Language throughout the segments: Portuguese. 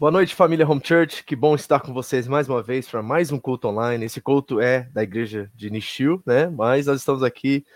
Boa noite, família Home Church. Que bom estar com vocês mais uma vez para mais um culto online. Esse culto é da igreja de Nishio, né? Mas nós estamos aqui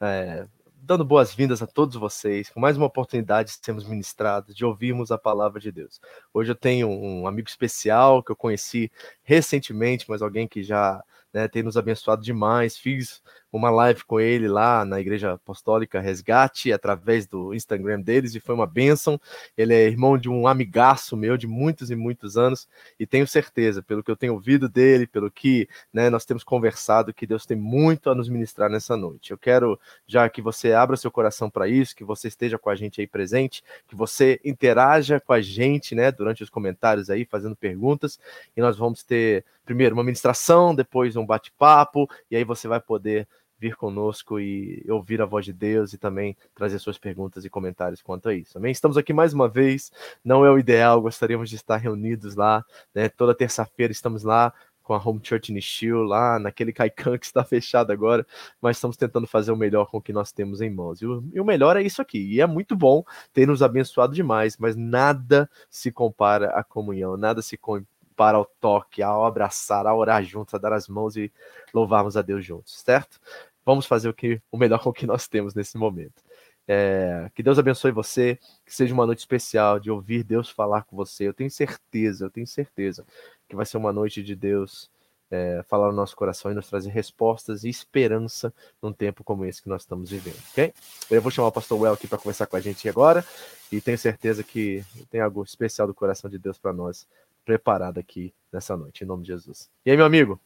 é, dando boas-vindas a todos vocês, com mais uma oportunidade de sermos ministrados, de ouvirmos a palavra de Deus. Hoje eu tenho um amigo especial que eu conheci recentemente, mas alguém que já né, tem nos abençoado demais. Fiz uma live com ele lá na Igreja Apostólica Resgate, através do Instagram deles, e foi uma bênção. Ele é irmão de um amigaço meu de muitos e muitos anos, e tenho certeza, pelo que eu tenho ouvido dele, pelo que né, nós temos conversado, que Deus tem muito a nos ministrar nessa noite. Eu quero já que você abra seu coração para isso, que você esteja com a gente aí presente, que você interaja com a gente né, durante os comentários aí, fazendo perguntas, e nós vamos ter primeiro uma ministração, depois um bate-papo, e aí você vai poder vir conosco e ouvir a voz de Deus e também trazer suas perguntas e comentários quanto a isso. Amém? Estamos aqui mais uma vez, não é o ideal, gostaríamos de estar reunidos lá, né? Toda terça-feira estamos lá com a Home Church Nishio, lá naquele Kaikan que está fechado agora, mas estamos tentando fazer o melhor com o que nós temos em mãos. E o, e o melhor é isso aqui, e é muito bom ter nos abençoado demais, mas nada se compara à comunhão, nada se compara para o toque, ao abraçar, a orar juntos, a dar as mãos e louvarmos a Deus juntos, certo? Vamos fazer o que o melhor com o que nós temos nesse momento. É, que Deus abençoe você, que seja uma noite especial de ouvir Deus falar com você. Eu tenho certeza, eu tenho certeza que vai ser uma noite de Deus é, falar no nosso coração e nos trazer respostas e esperança num tempo como esse que nós estamos vivendo, ok? Eu vou chamar o pastor Well aqui para conversar com a gente agora e tenho certeza que tem algo especial do coração de Deus para nós preparado aqui nessa noite, em nome de Jesus. E aí, meu amigo?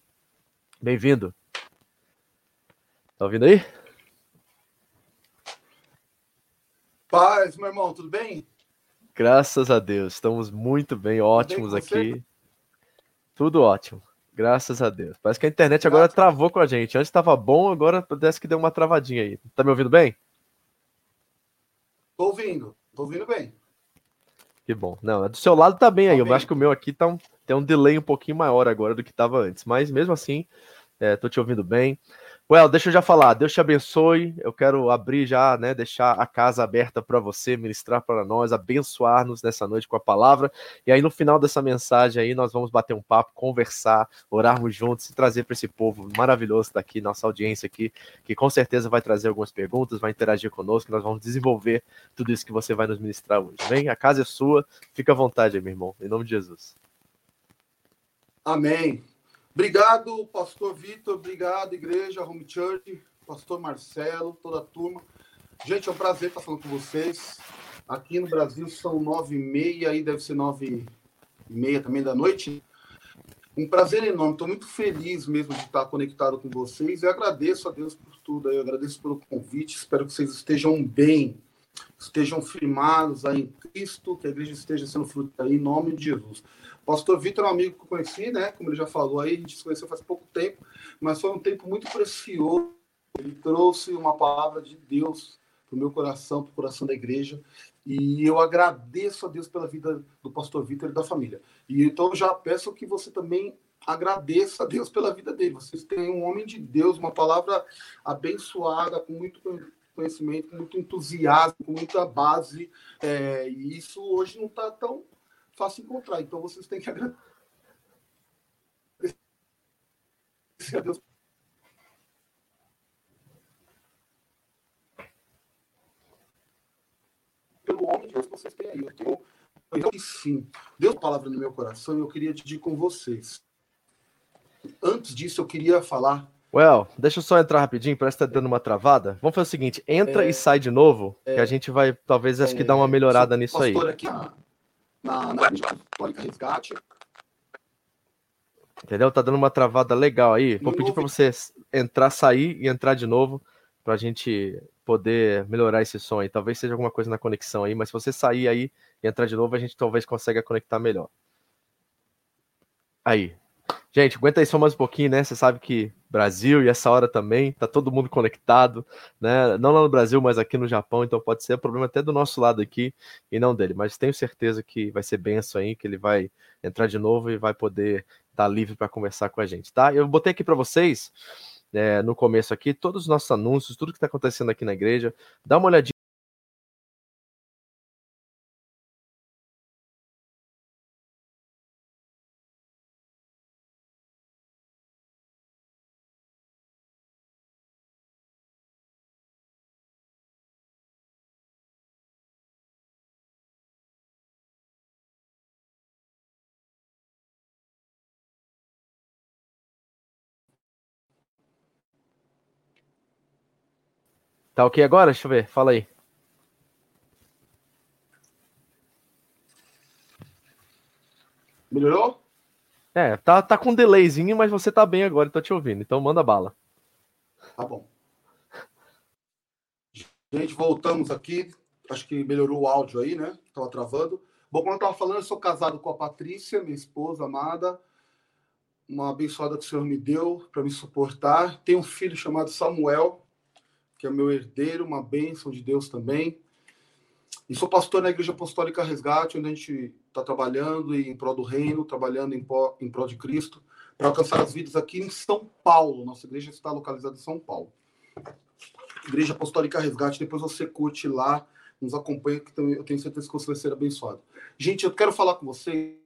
Bem-vindo. Tá ouvindo aí? Paz, meu irmão, tudo bem? Graças a Deus, estamos muito bem, ótimos bem aqui. Tudo ótimo, graças a Deus. Parece que a internet agora Graças. travou com a gente. Antes estava bom, agora parece que deu uma travadinha aí. Tá me ouvindo bem? Tô ouvindo, tô ouvindo bem. Que bom. Não, do seu lado tá bem tá aí. Bem. Eu acho que o meu aqui tá um, tem um delay um pouquinho maior agora do que tava antes. Mas mesmo assim, é, tô te ouvindo bem. Well, deixa eu já falar. Deus te abençoe. Eu quero abrir já, né, deixar a casa aberta para você, ministrar para nós, abençoar-nos nessa noite com a palavra. E aí no final dessa mensagem aí nós vamos bater um papo, conversar, orarmos juntos e trazer para esse povo maravilhoso daqui, nossa audiência aqui, que com certeza vai trazer algumas perguntas, vai interagir conosco, nós vamos desenvolver tudo isso que você vai nos ministrar hoje. Vem, a casa é sua. Fica à vontade, meu irmão, em nome de Jesus. Amém. Obrigado, pastor Vitor, obrigado, igreja, Home Church, pastor Marcelo, toda a turma. Gente, é um prazer estar falando com vocês. Aqui no Brasil são nove e meia, aí deve ser nove e meia também da noite. Um prazer enorme, estou muito feliz mesmo de estar conectado com vocês. Eu agradeço a Deus por tudo, eu agradeço pelo convite, espero que vocês estejam bem, estejam firmados aí em Cristo, que a igreja esteja sendo fruto aí, em nome de Jesus. Pastor Vitor é um amigo que eu conheci, né? Como ele já falou aí, a gente se conheceu faz pouco tempo, mas foi um tempo muito precioso. Ele trouxe uma palavra de Deus para o meu coração, para o coração da igreja. E eu agradeço a Deus pela vida do pastor Vitor e da família. E então já peço que você também agradeça a Deus pela vida dele. Vocês têm um homem de Deus, uma palavra abençoada, com muito conhecimento, com muito entusiasmo, com muita base. É, e isso hoje não está tão fácil encontrar. Então vocês têm que agradecer a Deus. Pelo homem de Deus que vocês têm aí. Eu tenho, então, sim, Deus palavra no meu coração e eu queria dividir com vocês. Antes disso, eu queria falar Well, deixa eu só entrar rapidinho, parece que tá dando uma travada. Vamos fazer o seguinte, entra é, e sai de novo, é, que a gente vai, talvez, acho que dar uma é, melhorada nisso aí. Aqui, na, na Católica Resgate. Entendeu? Tá dando uma travada legal aí. Vou pedir para você entrar, sair e entrar de novo para a gente poder melhorar esse som aí. Talvez seja alguma coisa na conexão aí, mas se você sair aí e entrar de novo, a gente talvez consiga conectar melhor. Aí, Gente, aguenta aí só mais um pouquinho, né? Você sabe que Brasil e essa hora também, tá todo mundo conectado, né? Não lá no Brasil, mas aqui no Japão, então pode ser problema até do nosso lado aqui e não dele. Mas tenho certeza que vai ser benção aí, que ele vai entrar de novo e vai poder estar tá livre para conversar com a gente, tá? Eu botei aqui para vocês, é, no começo aqui, todos os nossos anúncios, tudo que está acontecendo aqui na igreja. Dá uma olhadinha Tá ok agora? Deixa eu ver. Fala aí. Melhorou? É, tá, tá com um delayzinho, mas você tá bem agora, tô te ouvindo. Então manda bala. Tá bom. Gente, voltamos aqui. Acho que melhorou o áudio aí, né? Tava travando. Bom, como eu tava falando, eu sou casado com a Patrícia, minha esposa amada. Uma abençoada que o Senhor me deu para me suportar. Tenho um filho chamado Samuel, que é meu herdeiro, uma bênção de Deus também. E sou pastor na Igreja Apostólica Resgate, onde a gente está trabalhando em prol do reino, trabalhando em, prol, em prol de Cristo, para alcançar as vidas aqui em São Paulo. Nossa igreja está localizada em São Paulo. Igreja Apostólica Resgate, depois você curte lá, nos acompanha, que eu tenho certeza que você vai ser abençoado. Gente, eu quero falar com vocês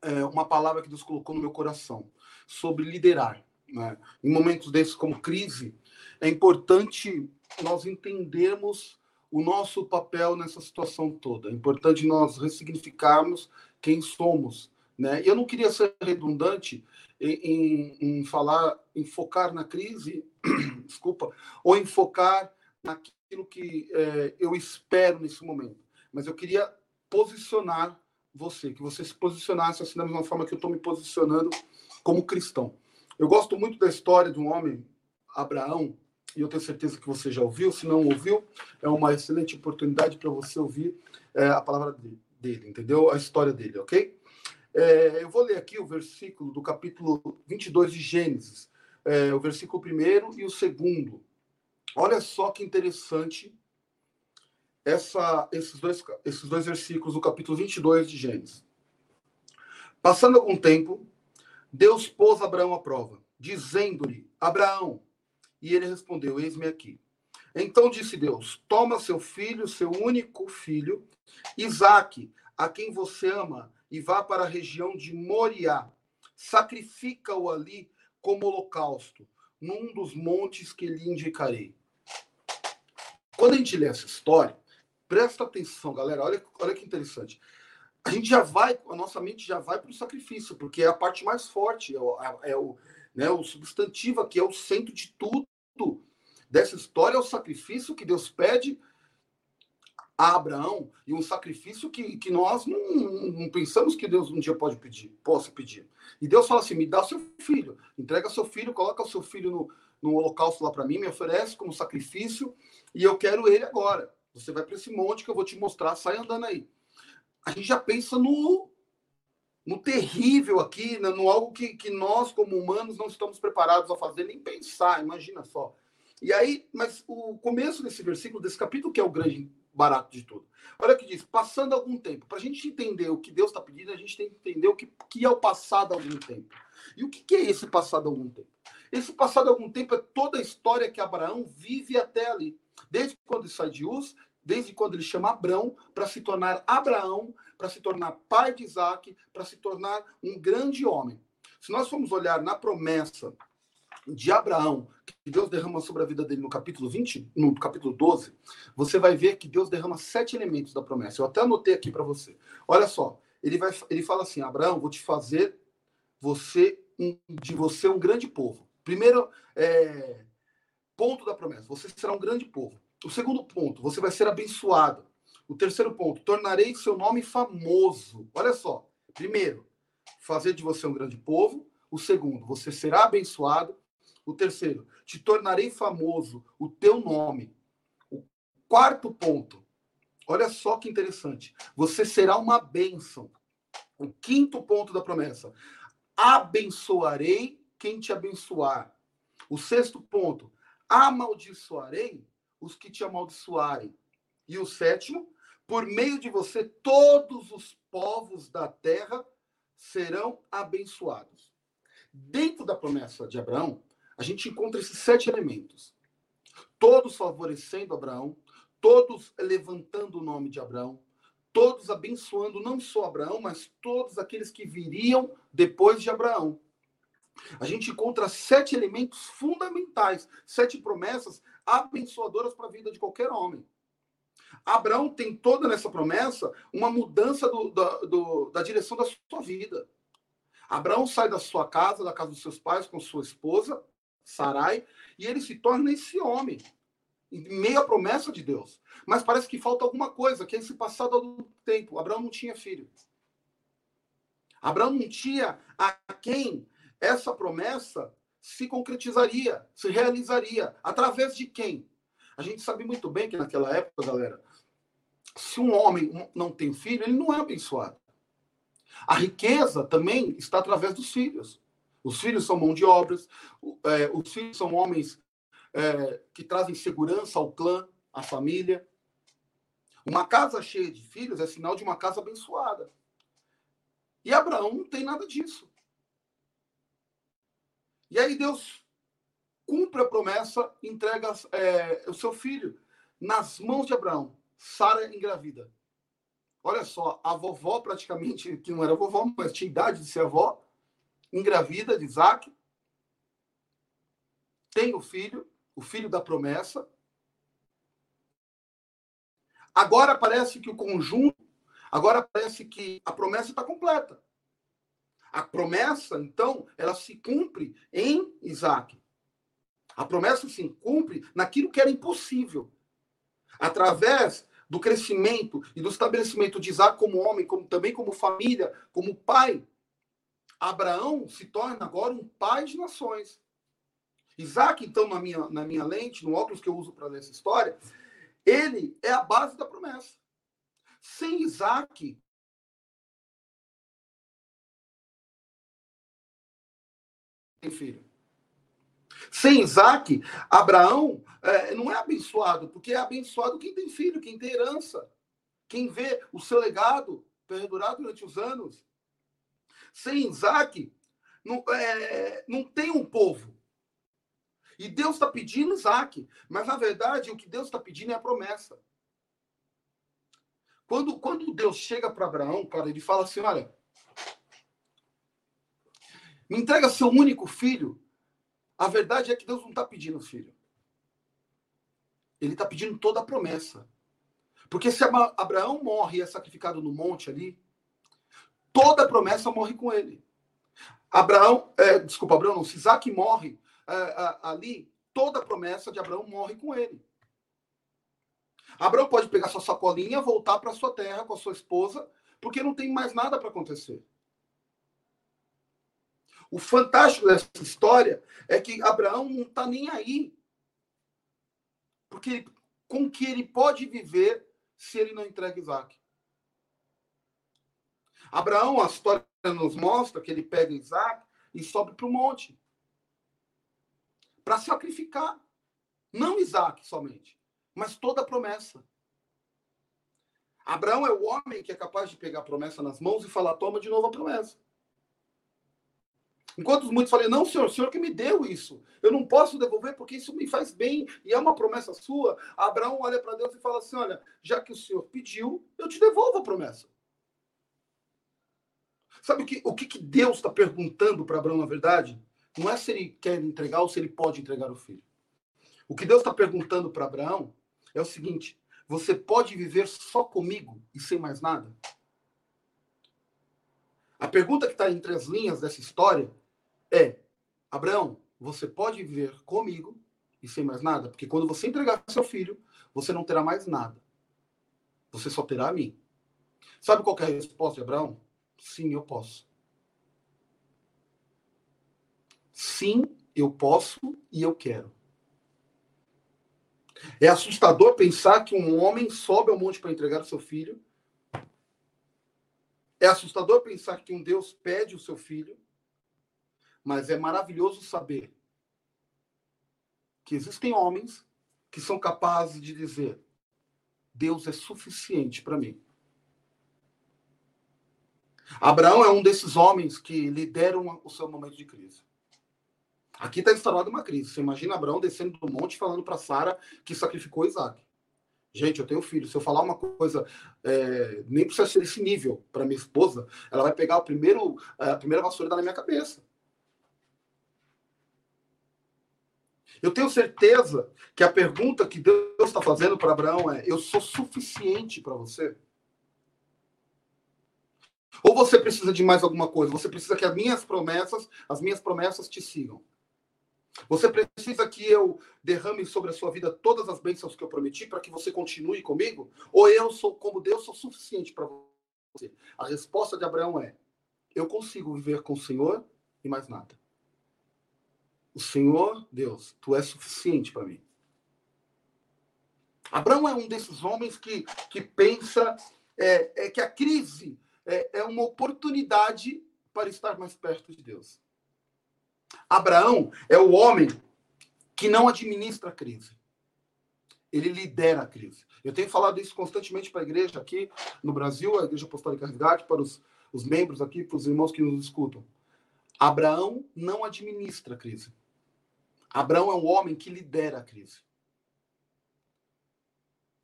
é, uma palavra que Deus colocou no meu coração sobre liderar. Né? Em momentos desses como crise, é importante nós entendermos o nosso papel nessa situação toda. É importante nós ressignificarmos quem somos. Né? Eu não queria ser redundante em, em, em falar, em focar na crise, desculpa, ou em focar naquilo que é, eu espero nesse momento. Mas eu queria posicionar você, que você se posicionasse assim da mesma forma que eu estou me posicionando como cristão. Eu gosto muito da história de um homem, Abraão, e eu tenho certeza que você já ouviu. Se não ouviu, é uma excelente oportunidade para você ouvir é, a palavra dele, entendeu? A história dele, ok? É, eu vou ler aqui o versículo do capítulo 22 de Gênesis, é, o versículo primeiro e o segundo. Olha só que interessante essa, esses, dois, esses dois versículos do capítulo 22 de Gênesis. Passando algum tempo, Deus pôs Abraão à prova, dizendo-lhe: Abraão, e ele respondeu: Eis-me aqui. Então disse Deus: Toma seu filho, seu único filho, Isaque, a quem você ama, e vá para a região de Moriá. Sacrifica-o ali como holocausto, num dos montes que lhe indicarei. Quando a gente lê essa história, presta atenção, galera, olha, olha que interessante. A gente já vai, a nossa mente já vai para o sacrifício, porque é a parte mais forte, é é o, né, o substantivo aqui é o centro de tudo dessa história, é o sacrifício que Deus pede a Abraão e um sacrifício que, que nós não, não, pensamos que Deus um dia pode pedir, possa pedir. E Deus fala assim: me dá seu filho, entrega seu filho, coloca o seu filho no, no holocausto lá para mim, me oferece como sacrifício e eu quero ele agora. Você vai para esse monte que eu vou te mostrar, sai andando aí. A gente já pensa no no terrível aqui, né, no algo que, que nós, como humanos, não estamos preparados a fazer, nem pensar, imagina só. E aí, mas o começo desse versículo, desse capítulo, que é o grande barato de tudo. Olha o que diz, passando algum tempo. Para a gente entender o que Deus está pedindo, a gente tem que entender o que, que é o passado algum tempo. E o que, que é esse passado algum tempo? Esse passado algum tempo é toda a história que Abraão vive até ali. Desde quando ele sai de Uz, desde quando ele chama Abraão para se tornar Abraão, para se tornar pai de Isaac, para se tornar um grande homem. Se nós formos olhar na promessa de Abraão, que Deus derrama sobre a vida dele no capítulo 20, no capítulo 12, você vai ver que Deus derrama sete elementos da promessa. Eu até anotei aqui para você. Olha só, ele vai ele fala assim: "Abraão, vou te fazer você um, de você um grande povo". Primeiro é, ponto da promessa, você será um grande povo. O segundo ponto, você vai ser abençoado. O terceiro ponto, tornarei seu nome famoso. Olha só. Primeiro, fazer de você um grande povo. O segundo, você será abençoado. O terceiro, te tornarei famoso o teu nome. O quarto ponto, olha só que interessante. Você será uma bênção. O quinto ponto da promessa, abençoarei quem te abençoar. O sexto ponto, amaldiçoarei os que te amaldiçoarem. E o sétimo, por meio de você, todos os povos da terra serão abençoados. Dentro da promessa de Abraão, a gente encontra esses sete elementos. Todos favorecendo Abraão, todos levantando o nome de Abraão, todos abençoando não só Abraão, mas todos aqueles que viriam depois de Abraão. A gente encontra sete elementos fundamentais, sete promessas abençoadoras para a vida de qualquer homem. Abraão tem toda nessa promessa uma mudança do, da, do, da direção da sua vida. Abraão sai da sua casa, da casa dos seus pais, com sua esposa, Sarai, e ele se torna esse homem. à promessa de Deus. Mas parece que falta alguma coisa, que é esse passado do tempo. Abraão não tinha filho. Abraão não tinha a quem essa promessa se concretizaria, se realizaria. Através de quem? A gente sabe muito bem que naquela época, galera, se um homem não tem filho, ele não é abençoado. A riqueza também está através dos filhos. Os filhos são mão de obras, é, os filhos são homens é, que trazem segurança ao clã, à família. Uma casa cheia de filhos é sinal de uma casa abençoada. E Abraão não tem nada disso. E aí Deus cumpre a promessa, entrega é, o seu filho nas mãos de Abraão. Sara engravida. Olha só, a vovó praticamente, que não era vovó, mas tinha idade de ser avó, engravida de Isaac, tem o filho, o filho da promessa. Agora parece que o conjunto, agora parece que a promessa está completa. A promessa, então, ela se cumpre em Isaac. A promessa se cumpre naquilo que era impossível. Através do crescimento e do estabelecimento de Isaac como homem, como, também como família, como pai, Abraão se torna agora um pai de nações. Isaac, então, na minha, na minha lente, no óculos que eu uso para ler essa história, ele é a base da promessa. Sem Isaac, tem filho. Sem Isaac, Abraão é, não é abençoado, porque é abençoado quem tem filho, quem tem herança, quem vê o seu legado perdurar durante os anos. Sem Isaac, não, é, não tem um povo. E Deus está pedindo Isaac, mas na verdade o que Deus está pedindo é a promessa. Quando, quando Deus chega para Abraão, cara, ele fala assim: olha, me entrega seu único filho. A verdade é que Deus não está pedindo filho. Ele está pedindo toda a promessa. Porque se Abraão morre e é sacrificado no monte ali, toda a promessa morre com ele. Abraão, é, desculpa, Abraão não, se Isaac morre é, é, ali, toda a promessa de Abraão morre com ele. Abraão pode pegar sua sacolinha, voltar para sua terra com a sua esposa, porque não tem mais nada para acontecer. O fantástico dessa história é que Abraão não está nem aí. Porque com que ele pode viver se ele não entrega Isaac? Abraão, a história nos mostra que ele pega Isaac e sobe para o monte para sacrificar. Não Isaac somente, mas toda a promessa. Abraão é o homem que é capaz de pegar a promessa nas mãos e falar: toma de novo a promessa. Enquanto muitos falam, não, senhor, o senhor que me deu isso. Eu não posso devolver porque isso me faz bem e é uma promessa sua. Abraão olha para Deus e fala assim: olha, já que o senhor pediu, eu te devolvo a promessa. Sabe o que, o que, que Deus está perguntando para Abraão, na verdade? Não é se ele quer entregar ou se ele pode entregar o filho. O que Deus está perguntando para Abraão é o seguinte: você pode viver só comigo e sem mais nada? A pergunta que está entre as linhas dessa história é: Abraão, você pode viver comigo e sem mais nada? Porque quando você entregar seu filho, você não terá mais nada. Você só terá a mim. Sabe qual é a resposta de Abraão? Sim, eu posso. Sim, eu posso e eu quero. É assustador pensar que um homem sobe ao monte para entregar o seu filho. É assustador pensar que um Deus pede o seu filho. Mas é maravilhoso saber que existem homens que são capazes de dizer: Deus é suficiente para mim. Abraão é um desses homens que lideram o seu momento de crise. Aqui está instalada uma crise. Você imagina Abraão descendo do monte falando para Sara que sacrificou Isaac. Gente, eu tenho filho. Se eu falar uma coisa, é, nem precisa ser desse nível para minha esposa, ela vai pegar o primeiro, a primeira vassoura da minha cabeça. Eu tenho certeza que a pergunta que Deus está fazendo para Abraão é: eu sou suficiente para você? Ou você precisa de mais alguma coisa? Você precisa que as minhas promessas, as minhas promessas te sigam. Você precisa que eu derrame sobre a sua vida todas as bênçãos que eu prometi para que você continue comigo? Ou eu sou como Deus, sou suficiente para você? A resposta de Abraão é: eu consigo viver com o Senhor e mais nada. O Senhor, Deus, tu és suficiente para mim. Abraão é um desses homens que, que pensa é, é que a crise é, é uma oportunidade para estar mais perto de Deus. Abraão é o homem que não administra a crise. Ele lidera a crise. Eu tenho falado isso constantemente para a igreja aqui no Brasil, a Igreja Apostólica Resgate, para os, os membros aqui, para os irmãos que nos escutam. Abraão não administra a crise. Abraão é um homem que lidera a crise.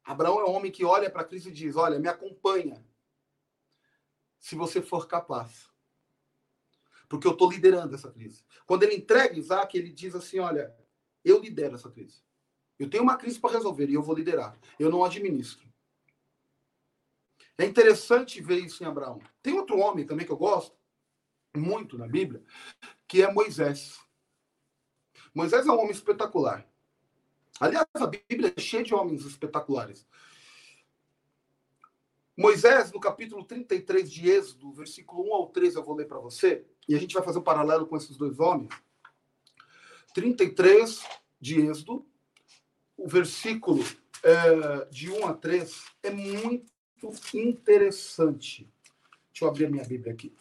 Abraão é um homem que olha para a crise e diz: Olha, me acompanha, se você for capaz. Porque eu estou liderando essa crise. Quando ele entrega Isaac, ele diz assim: Olha, eu lidero essa crise. Eu tenho uma crise para resolver e eu vou liderar. Eu não administro. É interessante ver isso em Abraão. Tem outro homem também que eu gosto muito na Bíblia, que é Moisés. Moisés é um homem espetacular. Aliás, a Bíblia é cheia de homens espetaculares. Moisés, no capítulo 33 de Êxodo, versículo 1 ao 13, eu vou ler para você, e a gente vai fazer um paralelo com esses dois homens. 33 de Êxodo, o versículo é, de 1 a 3 é muito interessante. Deixa eu abrir a minha Bíblia aqui.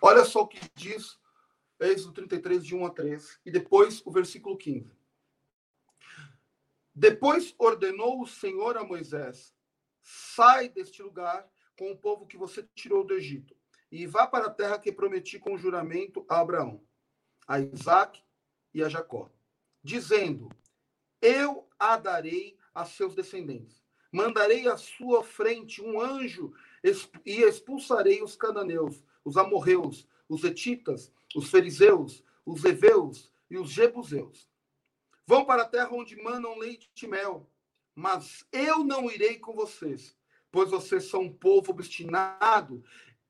Olha só o que diz Êxodo 33, de 1 a 3, e depois o versículo 15. Depois ordenou o Senhor a Moisés: sai deste lugar com o povo que você tirou do Egito, e vá para a terra que prometi com juramento a Abraão, a Isaac e a Jacó, dizendo: Eu a darei a seus descendentes. Mandarei à sua frente um anjo e expulsarei os cananeus, os amorreus, os etitas, os fariseus, os heveus e os jebuseus. Vão para a terra onde manam leite e mel, mas eu não irei com vocês, pois vocês são um povo obstinado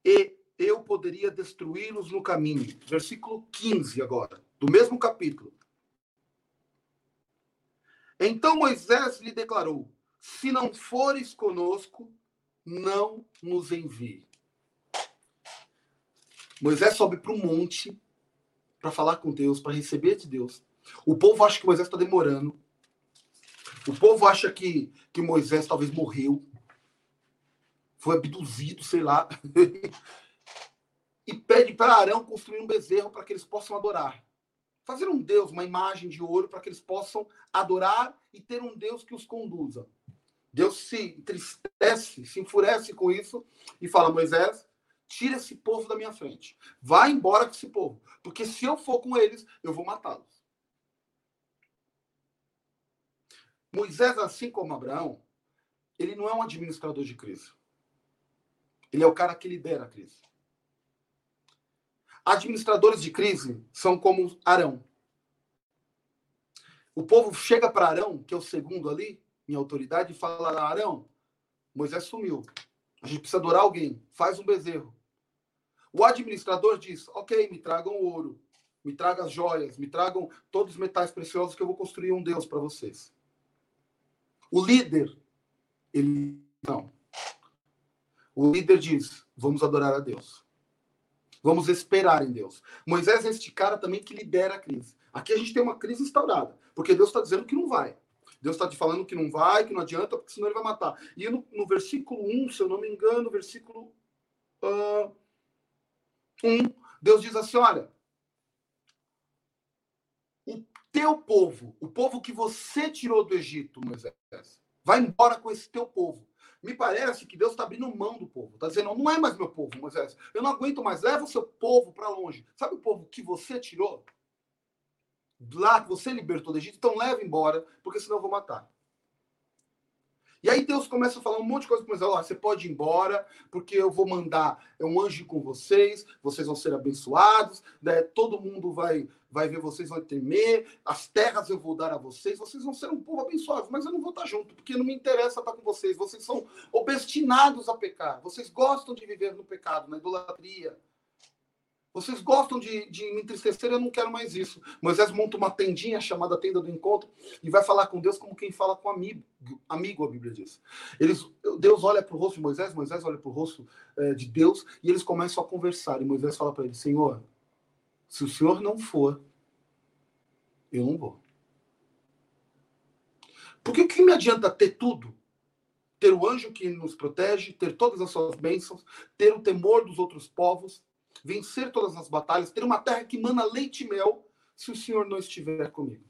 e eu poderia destruí-los no caminho. Versículo 15 agora, do mesmo capítulo. Então Moisés lhe declarou: Se não fores conosco, não nos envie. Moisés sobe para o monte para falar com Deus, para receber de Deus. O povo acha que Moisés está demorando. O povo acha que, que Moisés talvez morreu. Foi abduzido, sei lá. e pede para Arão construir um bezerro para que eles possam adorar. Fazer um Deus, uma imagem de ouro, para que eles possam adorar e ter um Deus que os conduza. Deus se entristece, se enfurece com isso e fala: Moisés, tira esse povo da minha frente. Vá embora com esse povo. Porque se eu for com eles, eu vou matá-los. Moisés, assim como Abraão, ele não é um administrador de crise. Ele é o cara que lidera a crise. Administradores de crise são como Arão. O povo chega para Arão, que é o segundo ali, em autoridade, e fala: Arão, Moisés sumiu. A gente precisa adorar alguém. Faz um bezerro. O administrador diz: ok, me tragam ouro, me tragam as joias, me tragam todos os metais preciosos que eu vou construir um Deus para vocês. O líder, ele não. O líder diz: vamos adorar a Deus. Vamos esperar em Deus. Moisés é este cara também que lidera a crise. Aqui a gente tem uma crise instaurada, porque Deus está dizendo que não vai. Deus está te falando que não vai, que não adianta, porque senão ele vai matar. E no, no versículo 1, se eu não me engano, versículo. Uh, 1, Deus diz assim: olha, o teu povo, o povo que você tirou do Egito, Moisés, vai embora com esse teu povo. Me parece que Deus está abrindo mão do povo. Está dizendo, não é mais meu povo, Moisés. Eu não aguento mais. Leva o seu povo para longe. Sabe o povo que você tirou? Lá que você libertou do Egito. Então leva embora, porque senão eu vou matar. E aí Deus começa a falar um monte de coisa para Moisés. Ó, você pode ir embora, porque eu vou mandar é um anjo com vocês, vocês vão ser abençoados, né? todo mundo vai, vai ver vocês, vai temer, as terras eu vou dar a vocês, vocês vão ser um povo abençoado, mas eu não vou estar junto, porque não me interessa estar com vocês. Vocês são obstinados a pecar, vocês gostam de viver no pecado, na idolatria. Vocês gostam de, de me entristecer, eu não quero mais isso. Moisés monta uma tendinha chamada tenda do encontro e vai falar com Deus como quem fala com amigo. Amigo, a Bíblia diz. Eles, Deus olha para o rosto de Moisés, Moisés olha para o rosto é, de Deus e eles começam a conversar. E Moisés fala para ele: Senhor, se o Senhor não for, eu não vou. Porque o que me adianta ter tudo? Ter o anjo que nos protege, ter todas as suas bênçãos, ter o temor dos outros povos, vencer todas as batalhas, ter uma terra que mana leite e mel, se o Senhor não estiver comigo.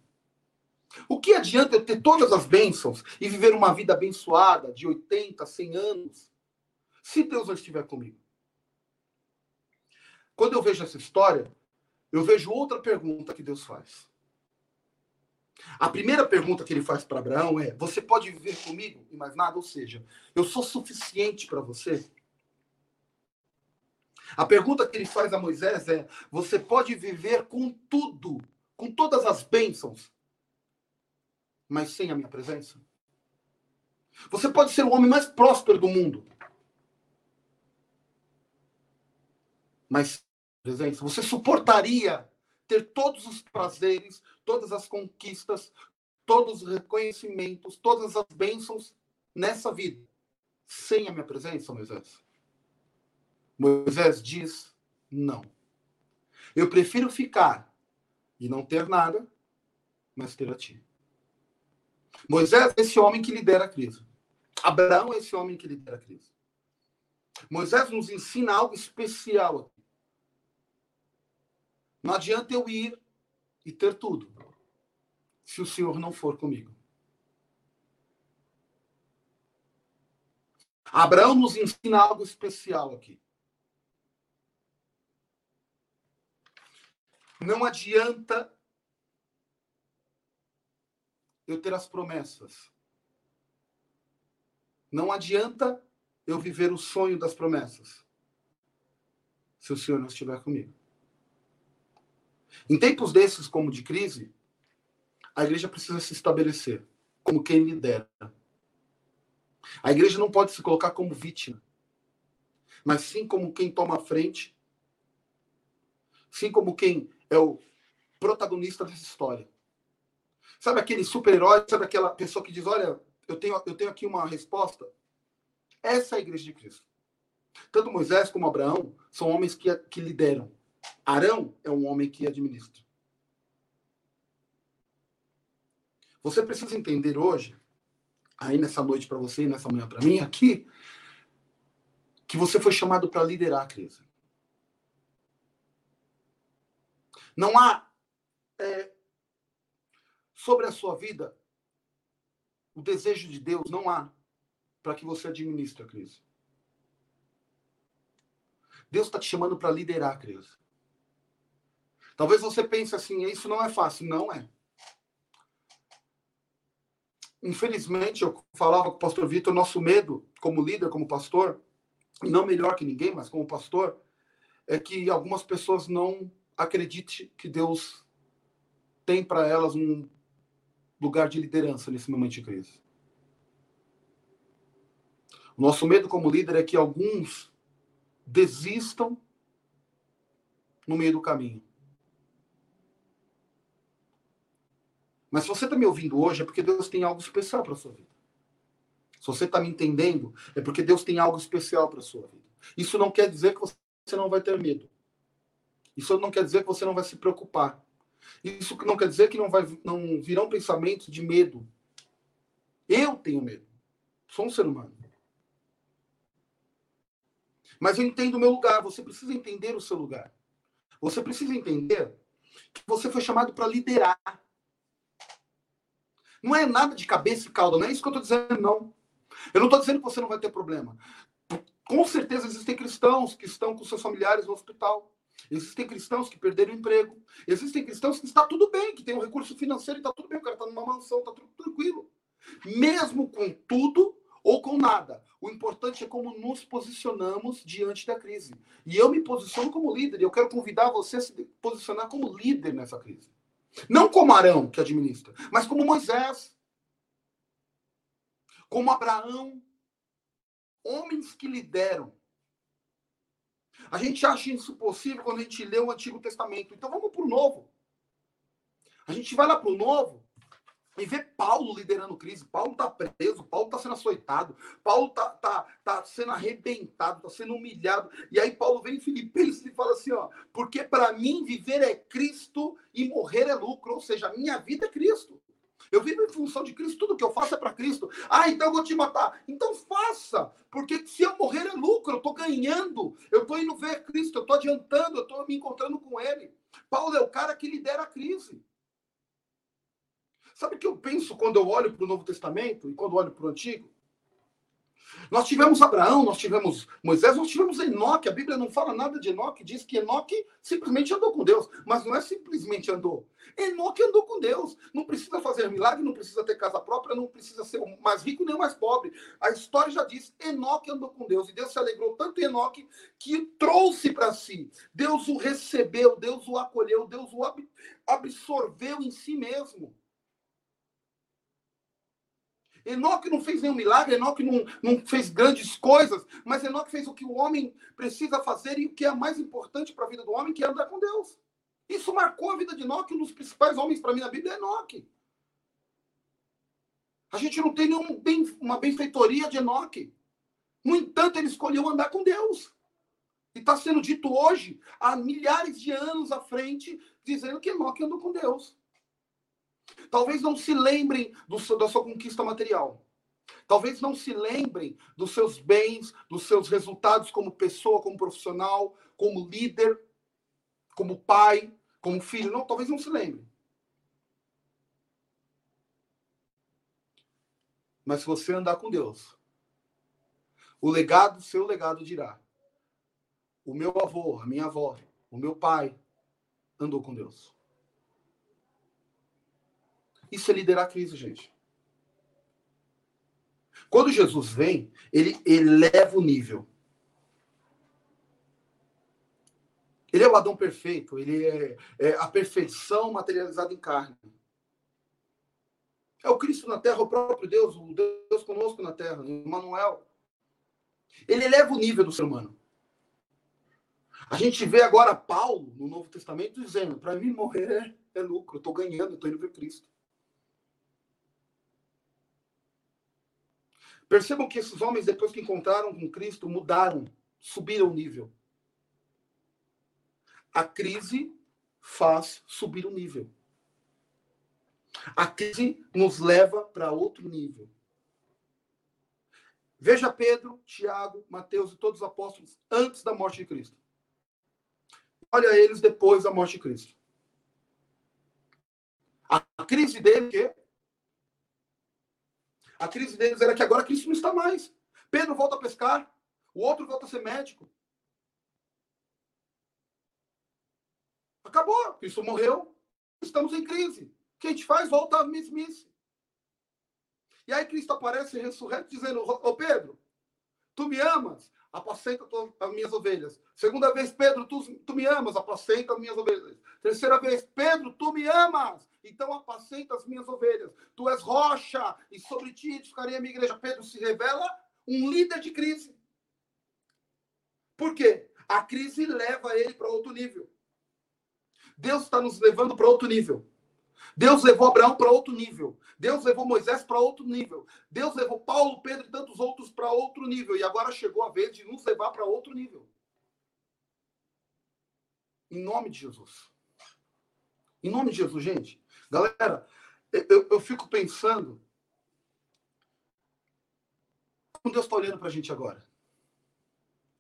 O que adianta eu ter todas as bênçãos e viver uma vida abençoada de 80, 100 anos, se Deus não estiver comigo? Quando eu vejo essa história, eu vejo outra pergunta que Deus faz. A primeira pergunta que ele faz para Abraão é: Você pode viver comigo e mais nada? Ou seja, eu sou suficiente para você? A pergunta que ele faz a Moisés é: Você pode viver com tudo, com todas as bênçãos, mas sem a minha presença? Você pode ser o homem mais próspero do mundo, mas presença, você suportaria ter todos os prazeres, todas as conquistas, todos os reconhecimentos, todas as bênçãos nessa vida, sem a minha presença, Moisés? Moisés diz: não. Eu prefiro ficar e não ter nada, mas ter a ti. Moisés é esse homem que lidera a crise. Abraão é esse homem que lidera a crise. Moisés nos ensina algo especial aqui. Não adianta eu ir e ter tudo, se o Senhor não for comigo. Abraão nos ensina algo especial aqui. Não adianta eu ter as promessas. Não adianta eu viver o sonho das promessas se o Senhor não estiver comigo. Em tempos desses, como de crise, a igreja precisa se estabelecer como quem lidera. A igreja não pode se colocar como vítima, mas sim como quem toma a frente, sim como quem é o protagonista dessa história. Sabe aquele super-herói, sabe aquela pessoa que diz: Olha, eu tenho, eu tenho aqui uma resposta? Essa é a igreja de Cristo. Tanto Moisés como Abraão são homens que, que lideram. Arão é um homem que administra. Você precisa entender hoje, aí nessa noite para você e nessa manhã para mim, aqui, que você foi chamado para liderar a crise. Não há é, sobre a sua vida o desejo de Deus, não há para que você administre a crise. Deus está te chamando para liderar a crise. Talvez você pense assim, isso não é fácil. Não é. Infelizmente, eu falava com o pastor Vitor, nosso medo como líder, como pastor, não melhor que ninguém, mas como pastor, é que algumas pessoas não acreditem que Deus tem para elas um lugar de liderança nesse momento de crise. O nosso medo como líder é que alguns desistam no meio do caminho. Mas se você está me ouvindo hoje, é porque Deus tem algo especial para sua vida. Se você está me entendendo, é porque Deus tem algo especial para sua vida. Isso não quer dizer que você não vai ter medo. Isso não quer dizer que você não vai se preocupar. Isso não quer dizer que não, vai, não virão pensamentos de medo. Eu tenho medo. Sou um ser humano. Mas eu entendo o meu lugar. Você precisa entender o seu lugar. Você precisa entender que você foi chamado para liderar. Não é nada de cabeça e cauda, não é isso que eu estou dizendo, não. Eu não estou dizendo que você não vai ter problema. Com certeza existem cristãos que estão com seus familiares no hospital. Existem cristãos que perderam o emprego. Existem cristãos que está tudo bem, que tem um recurso financeiro e está tudo bem, o cara está numa mansão, está tudo tranquilo. Mesmo com tudo ou com nada. O importante é como nos posicionamos diante da crise. E eu me posiciono como líder, e eu quero convidar você a se posicionar como líder nessa crise. Não como Arão, que administra, mas como Moisés, como Abraão, homens que lideram. A gente acha isso possível quando a gente lê o Antigo Testamento. Então vamos para o Novo. A gente vai lá para o Novo e vê Paulo liderando crise. Paulo está preso, Paulo está sendo açoitado, Paulo está tá, tá sendo arrebentado, está sendo humilhado. E aí Paulo vem em Filipenses e fala assim: ó, porque para mim viver é Cristo e morrer é lucro. Ou seja, a minha vida é Cristo. Eu vivo em função de Cristo, tudo que eu faço é para Cristo. Ah, então eu vou te matar. Então faça, porque se eu morrer é lucro, eu estou ganhando, eu estou indo ver Cristo, eu estou adiantando, eu estou me encontrando com Ele. Paulo é o cara que lidera a crise. Sabe o que eu penso quando eu olho para o Novo Testamento e quando olho para o Antigo? Nós tivemos Abraão, nós tivemos Moisés, nós tivemos Enoque. A Bíblia não fala nada de Enoque, diz que Enoque simplesmente andou com Deus. Mas não é simplesmente andou. Enoque andou com Deus. Não precisa fazer milagre, não precisa ter casa própria, não precisa ser mais rico nem mais pobre. A história já diz: Enoque andou com Deus. E Deus se alegrou tanto em Enoque que trouxe para si. Deus o recebeu, Deus o acolheu, Deus o absorveu em si mesmo. Enoque não fez nenhum milagre, Enoque não, não fez grandes coisas, mas Enoque fez o que o homem precisa fazer e o que é mais importante para a vida do homem, que é andar com Deus. Isso marcou a vida de Enoque, um dos principais homens para mim na Bíblia é Enoque. A gente não tem nenhuma bem, benfeitoria de Enoque. No entanto, ele escolheu andar com Deus. E está sendo dito hoje, há milhares de anos à frente, dizendo que Enoque andou com Deus. Talvez não se lembrem do, da sua conquista material. Talvez não se lembrem dos seus bens, dos seus resultados como pessoa, como profissional, como líder, como pai, como filho. Não, talvez não se lembrem. Mas se você andar com Deus, o legado, seu legado dirá: o meu avô, a minha avó, o meu pai andou com Deus. Isso é liderar a crise, gente. Quando Jesus vem, ele eleva o nível. Ele é o Adão perfeito, ele é, é, a perfeição materializada em carne. É o Cristo na terra, o próprio Deus, o Deus conosco na terra, Emmanuel. Ele eleva o nível do ser humano. A gente vê agora Paulo, no Novo Testamento, dizendo: para mim morrer é, é lucro, eu estou ganhando, eu estou indo ver Cristo. Percebam que esses homens, depois que encontraram com Cristo, mudaram, subiram o nível. A crise faz subir o nível. A crise nos leva para outro nível. Veja Pedro, Tiago, Mateus e todos os apóstolos antes da morte de Cristo. Olha eles depois da morte de Cristo. A crise dele a crise deles era que agora Cristo não está mais. Pedro volta a pescar, o outro volta a ser médico. Acabou, Cristo morreu, estamos em crise. O que a gente faz? Volta a mesmice. E aí Cristo aparece ressurreto dizendo, ô Pedro, tu me amas? Apacenta as minhas ovelhas. Segunda vez, Pedro, tu, tu me amas? Apacenta as minhas ovelhas. Terceira vez, Pedro, tu me amas? Então apacenta as minhas ovelhas. Tu és rocha, e sobre ti edificarei a minha igreja. Pedro se revela um líder de crise. Por quê? A crise leva ele para outro nível. Deus está nos levando para outro nível. Deus levou Abraão para outro nível. Deus levou Moisés para outro nível. Deus levou Paulo, Pedro e tantos outros para outro nível. E agora chegou a vez de nos levar para outro nível. Em nome de Jesus. Em nome de Jesus, gente. Galera, eu, eu fico pensando. Como Deus está olhando para a gente agora?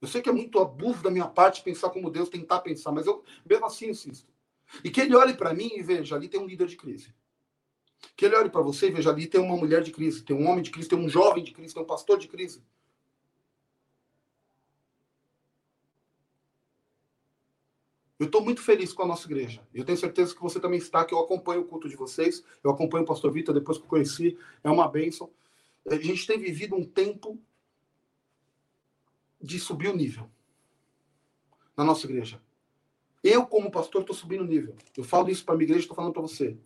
Eu sei que é muito abuso da minha parte pensar como Deus, tentar pensar, mas eu mesmo assim insisto. E que ele olhe para mim e veja, ali tem um líder de crise. Que ele olhe para você e veja, ali tem uma mulher de crise, tem um homem de crise, tem um jovem de crise, tem um pastor de crise. Eu estou muito feliz com a nossa igreja. Eu tenho certeza que você também está, que eu acompanho o culto de vocês. Eu acompanho o pastor Vitor depois que eu conheci. É uma bênção. A gente tem vivido um tempo de subir o nível na nossa igreja. Eu, como pastor, estou subindo o nível. Eu falo isso para a minha igreja, estou falando para você.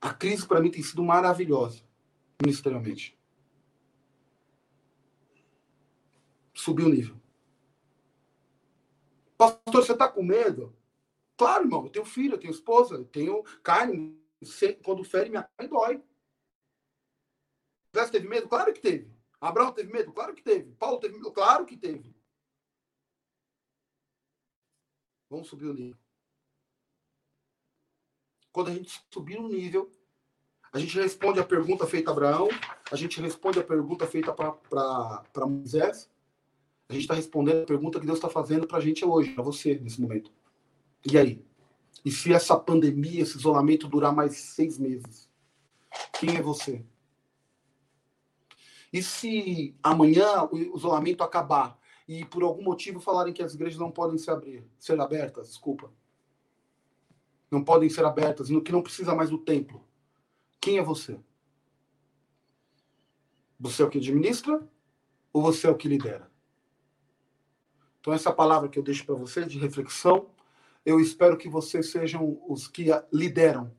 A crise para mim tem sido maravilhosa, ministerialmente. Subiu o nível. Pastor, você está com medo? Claro, irmão, eu tenho filho, eu tenho esposa, eu tenho carne. Quando fere, minha carne dói. Moisés teve medo? Claro que teve. Abraão teve medo? Claro que teve. Paulo teve medo? Claro que teve. Vamos subir o nível. Quando a gente subir o nível, a gente responde a pergunta feita a Abraão, a gente responde a pergunta feita para Moisés, a gente está respondendo a pergunta que Deus está fazendo para a gente hoje, para você, nesse momento. E aí? E se essa pandemia, esse isolamento durar mais seis meses? Quem é você? E se amanhã o isolamento acabar e por algum motivo falarem que as igrejas não podem se abrir, ser abertas, desculpa. Não podem ser abertas, no que não precisa mais do templo. Quem é você? Você é o que administra ou você é o que lidera? Então essa palavra que eu deixo para você de reflexão, eu espero que vocês sejam os que lideram.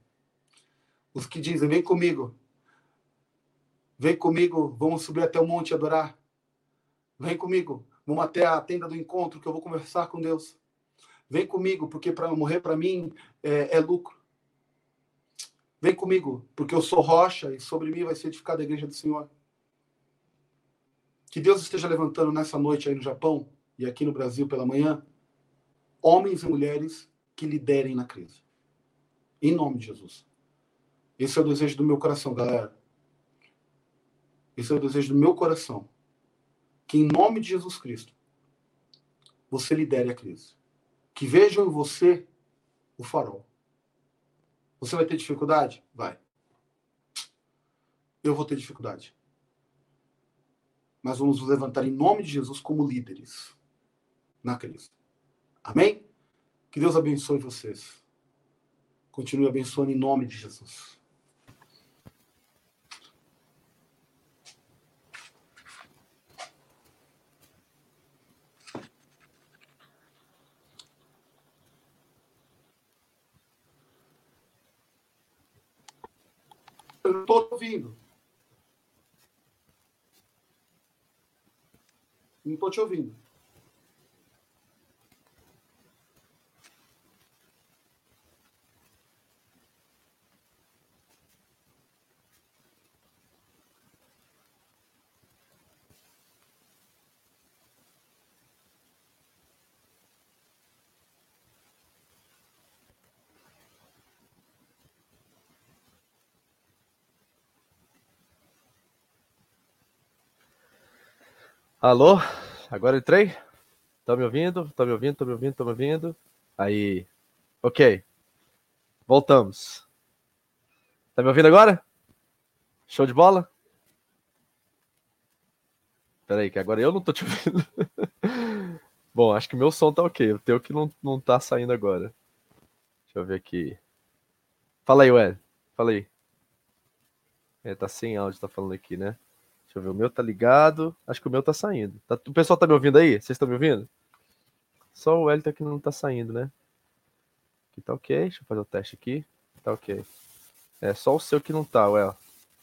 Os que dizem, vem comigo, Vem comigo, vamos subir até o monte e adorar. Vem comigo, vamos até a tenda do encontro que eu vou conversar com Deus. Vem comigo, porque para morrer para mim é, é, lucro. Vem comigo, porque eu sou rocha e sobre mim vai ser edificada a igreja do Senhor. Que Deus esteja levantando nessa noite aí no Japão e aqui no Brasil pela manhã homens e mulheres que liderem na crise. Em nome de Jesus. Esse é o desejo do meu coração, galera. Esse é o desejo do meu coração. Que em nome de Jesus Cristo, você lidere a crise. Que vejam em você o farol. Você vai ter dificuldade? Vai. Eu vou ter dificuldade. Mas vamos nos levantar em nome de Jesus como líderes na crise. Amém? Que Deus abençoe vocês. Continue abençoando em nome de Jesus. Eu não estou ouvindo. Não estou te ouvindo. Alô? Agora entrei? Tá me ouvindo? Tá me ouvindo? Tá me ouvindo? Tá me ouvindo? Aí. Ok. Voltamos. Tá me ouvindo agora? Show de bola? Peraí, que agora eu não tô te ouvindo. Bom, acho que meu som tá ok. O teu que não, não tá saindo agora. Deixa eu ver aqui. Fala aí, Ué. Fala aí. É, tá sem áudio, tá falando aqui, né? Deixa eu ver, o meu tá ligado. Acho que o meu tá saindo. Tá, o pessoal tá me ouvindo aí? Vocês estão me ouvindo? Só o Wellington que não tá saindo, né? Aqui tá ok. Deixa eu fazer o teste aqui. Tá ok. É só o seu que não tá, Well.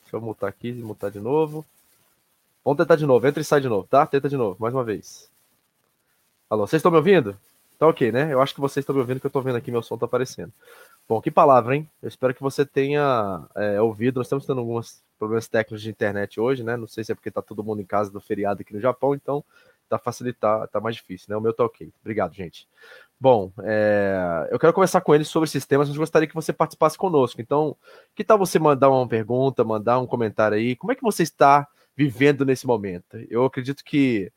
Deixa eu mutar aqui e mutar de novo. Vamos tentar de novo. Entra e sai de novo, tá? Tenta de novo, mais uma vez. Alô, vocês estão me ouvindo? Tá ok, né? Eu acho que vocês estão me ouvindo, que eu tô vendo aqui, meu som tá aparecendo. Bom, que palavra, hein? Eu espero que você tenha é, ouvido. Nós estamos tendo alguns problemas técnicos de internet hoje, né? Não sei se é porque tá todo mundo em casa do feriado aqui no Japão, então tá facilitar, tá mais difícil, né? O meu tá ok. Obrigado, gente. Bom, é... eu quero conversar com eles sobre esses temas, mas gostaria que você participasse conosco. Então, que tal você mandar uma pergunta, mandar um comentário aí? Como é que você está vivendo nesse momento? Eu acredito que.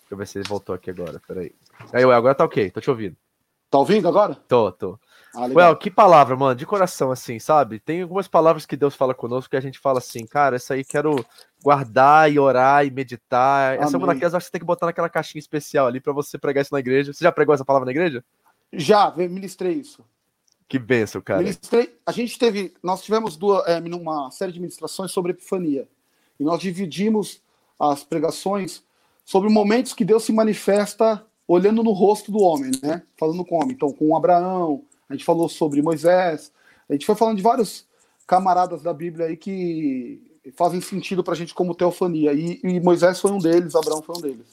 Deixa eu ver se ele voltou aqui agora. Peraí. Aí, agora tá ok, tô te ouvindo. Tá ouvindo agora? Tô, tô. Ah, well, que palavra, mano, de coração, assim, sabe? Tem algumas palavras que Deus fala conosco que a gente fala assim, cara, essa aí quero guardar e orar e meditar. Amém. Essa é uma daquelas acho que você tem que botar naquela caixinha especial ali para você pregar isso na igreja. Você já pregou essa palavra na igreja? Já, ministrei isso. Que benção, cara. Ministrei, a gente teve, nós tivemos duas, é, uma série de ministrações sobre epifania. E nós dividimos as pregações sobre momentos que Deus se manifesta olhando no rosto do homem, né? Falando com o homem. Então, com Abraão, a gente falou sobre Moisés, a gente foi falando de vários camaradas da Bíblia aí que fazem sentido para a gente como teofania. E, e, Moisés foi um deles, Abraão foi um deles.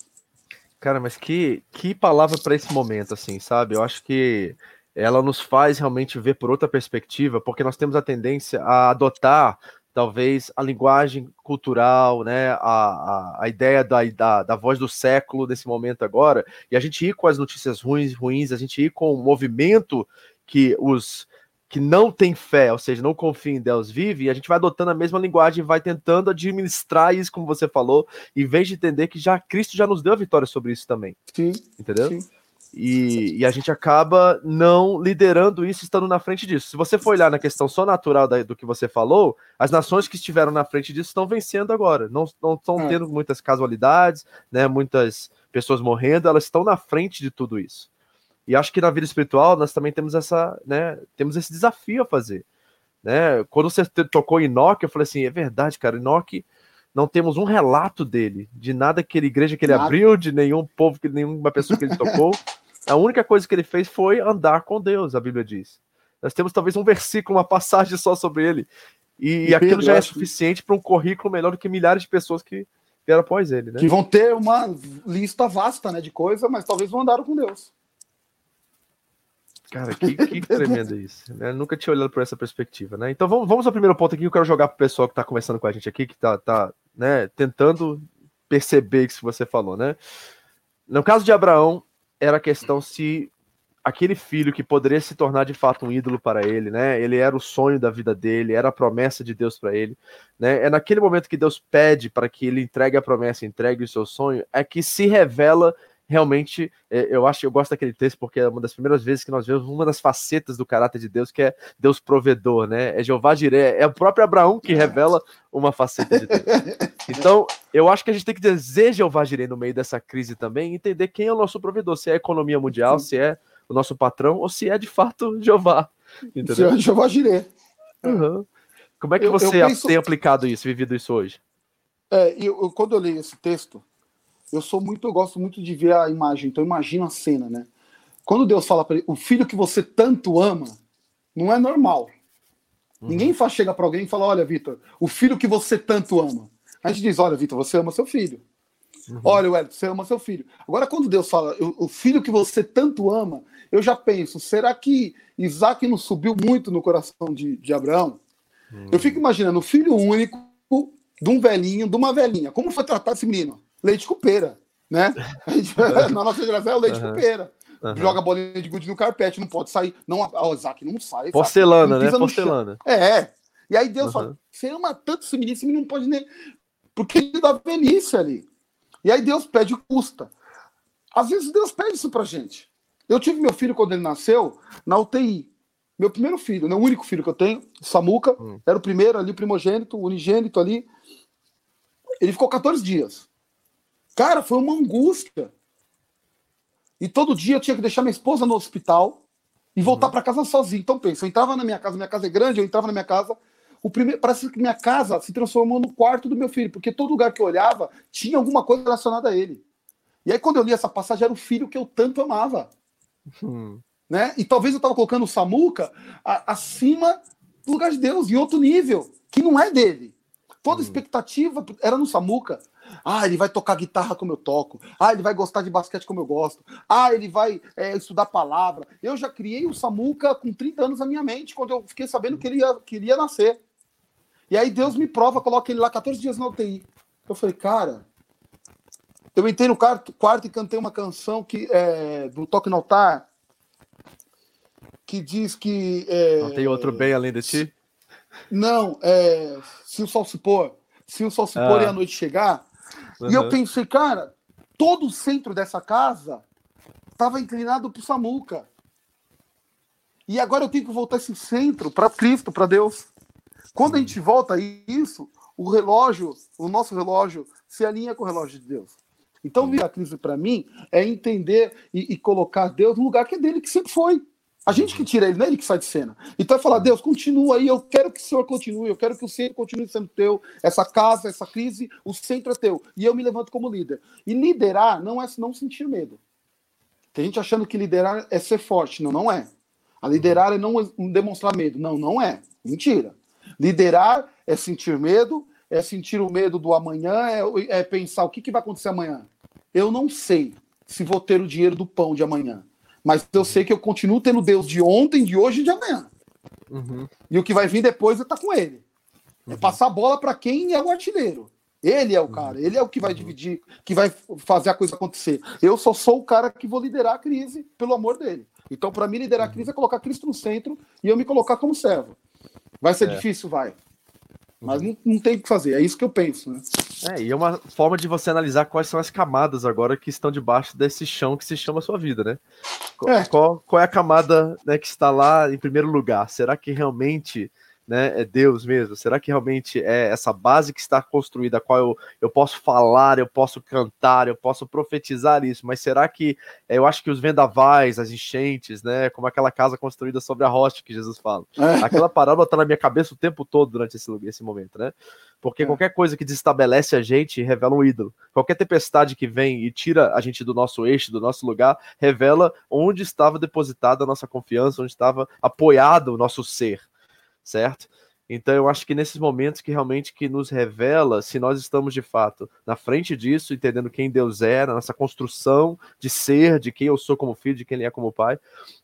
Cara, mas que, que palavra para esse momento, assim, sabe? Eu acho que ela nos faz realmente ver por outra perspectiva, porque nós temos a tendência a adotar talvez a linguagem cultural, né, a, a, a ideia da, da, da, voz do século nesse momento agora, e a gente ir com as notícias ruins, ruins, a gente ir com o movimento que os que não tem fé, ou seja, não confia em Deus vive, e a gente vai adotando a mesma linguagem e vai tentando administrar isso, como você falou, em vez de entender que já Cristo já nos deu a vitória sobre isso também. Sim. Entendeu? Sim. E, e, a gente acaba não liderando isso estando na frente disso. Se você for olhar na questão só natural da, do que você falou, as nações que estiveram na frente disso estão vencendo agora. Não estão é. tendo muitas casualidades, né, muitas pessoas morrendo, elas estão na frente de tudo isso. E acho que na vida espiritual nós também temos essa, né, temos esse desafio a fazer. Né? Quando você tocou em Enoque, eu falei assim, é verdade, cara, Enoque não temos um relato dele, de nada que ele, igreja que ele nada. abriu, de nenhum povo, que nenhuma pessoa que ele tocou. A única coisa que ele fez foi andar com Deus, a Bíblia diz. Nós temos talvez um versículo, uma passagem só sobre ele. E, e, aquilo já é suficiente para um currículo melhor do que milhares de pessoas que vieram após ele, né? Que vão ter uma lista vasta, né, de coisa, mas talvez não andaram com Deus. Cara, que, que tremendo isso. Né? Nunca tinha olhado por essa perspectiva, né? Então vamos, vamos ao primeiro ponto aqui que eu quero jogar para o pessoal que está conversando com a gente aqui, que está tá, né, tentando perceber isso que você falou, né? No caso de Abraão, era a questão se aquele filho que poderia se tornar de fato um ídolo para ele, né? Ele era o sonho da vida dele, era a promessa de Deus para ele, né? É naquele momento que Deus pede para que ele entregue a promessa, entregue o seu sonho, é que se revela realmente, é, eu acho, eu gosto daquele texto porque é uma das primeiras vezes que nós vemos uma das facetas do caráter de Deus, que é Deus provedor, né? É Jeová Jiré, é o próprio Abraão que revela uma faceta de Deus. Então, eu acho que a gente tem que dizer Jeová Jiré no meio dessa crise também, entender quem é o nosso provedor, se é a economia mundial, se é o nosso patrão, ou se é de fato Jeová. Entendeu? Se é Jeová Jiré. Uhum. Como é que você eu penso... tem aplicado isso, vivido isso hoje? É, eu, eu, quando eu leio esse texto, eu sou muito, eu gosto muito de ver a imagem, então imagina a cena, né? Quando Deus fala para ele, o filho que você tanto ama, não é normal. Uhum. Ninguém faz, chega para alguém e fala: Olha, Vitor, o filho que você tanto ama. A gente diz: Olha, Vitor, você ama seu filho. Uhum. Olha, Wellington, você ama seu filho. Agora, quando Deus fala, o filho que você tanto ama, eu já penso: será que Isaac não subiu muito no coração de, de Abraão? Uhum. Eu fico imaginando o filho único de um velhinho, de uma velhinha. Como foi tratado esse menino? Leite com pera, né? Gente, na nossa geração é o leite uhum. com pera. Uhum. Joga bolinha de gude no carpete, não pode sair. Não, o Isaac não sai. Porcelana, né? Porcelana. É. E aí Deus uhum. fala: você ama tanto esse menino, esse menino não pode nem. Porque ele dá velhice ali. E aí Deus pede custa. Às vezes Deus pede isso pra gente. Eu tive meu filho quando ele nasceu na UTI. Meu primeiro filho, né, o único filho que eu tenho, Samuca, hum. era o primeiro ali, primogênito, unigênito ali. Ele ficou 14 dias. Cara, foi uma angústia. E todo dia eu tinha que deixar minha esposa no hospital e voltar uhum. para casa sozinho. Então pensa, eu entrava na minha casa, minha casa é grande, eu entrava na minha casa, o primeiro, parece que minha casa se transformou no quarto do meu filho, porque todo lugar que eu olhava tinha alguma coisa relacionada a ele. E aí quando eu li essa passagem era o filho que eu tanto amava. Uhum. Né? E talvez eu estava colocando o Samuca a, acima do lugar de Deus, em outro nível, que não é dele. Toda uhum. expectativa era no Samuca. Ah, ele vai tocar guitarra como eu toco. Ah, ele vai gostar de basquete como eu gosto. Ah, ele vai é, estudar palavra. Eu já criei o Samuca com 30 anos na minha mente, quando eu fiquei sabendo que ele ia, que ele ia nascer. E aí Deus me prova, coloca ele lá 14 dias na UTI. Eu falei, cara. Eu entrei no quarto, quarto e cantei uma canção que é, do Toque no Altar, que diz que. É, Não tem outro bem além de ti? Não, é, se o sol se pôr, se o sol se pôr ah. e a noite chegar, Uhum. E eu pensei, cara, todo o centro dessa casa estava inclinado para o Samuca. E agora eu tenho que voltar esse centro para Cristo, para Deus. Quando a gente volta a isso, o relógio, o nosso relógio, se alinha com o relógio de Deus. Então, vir a crise para mim é entender e, e, colocar Deus no lugar que é dele, que sempre foi. A gente que tira ele, não é ele que sai de cena. Então é falar, Deus, continua aí, eu quero que o Senhor continue, eu quero que o centro continue sendo teu, essa casa, essa crise, o centro é teu. E eu me levanto como líder. E liderar não é não sentir medo. Tem gente achando que liderar é ser forte. Não, não é. A liderar é não demonstrar medo. Não, não é. Mentira. Liderar é sentir medo, é sentir o medo do amanhã, é, é pensar o que, que vai acontecer amanhã. Eu não sei. se vou ter o dinheiro do pão de amanhã. Mas eu sei que eu continuo tendo Deus de ontem, de hoje e de amanhã. Uhum. E o que vai vir depois é estar tá com ele. É uhum. É passar a bola para quem é o artilheiro. Ele é o uhum. cara, ele é o que vai uhum. dividir, que vai fazer a coisa acontecer. Eu só sou o cara que vou liderar a crise pelo amor dele. Então, para mim, liderar a crise é colocar Cristo no centro e eu me colocar como servo. Vai ser é. difícil? Vai. Mas não, não tem o que fazer, é isso que eu penso, né? É, e é uma forma de você analisar quais são as camadas agora que estão debaixo desse chão que se chama sua vida, né? Qual é, qual, qual é a camada né, que está lá em primeiro lugar? Será que realmente né, é Deus mesmo? Será que realmente é essa base que está construída, a qual eu, eu posso falar, eu posso cantar, eu posso profetizar isso, mas será que é, eu acho que os vendavais, as enchentes, né, como aquela casa construída sobre a rocha que Jesus fala, é. aquela parábola está na minha cabeça o tempo todo durante esse, esse momento, né? Porque é. qualquer coisa que desestabelece a gente revela um ídolo. Qualquer tempestade que vem e tira a gente do nosso eixo, do nosso lugar, revela onde estava depositada a nossa confiança, onde estava apoiado o nosso ser certo? Então eu acho que nesses momentos que realmente que nos revela se nós estamos de fato na frente disso, entendendo quem Deus é, na nossa construção de ser, de quem eu sou como filho, de quem ele é como pai.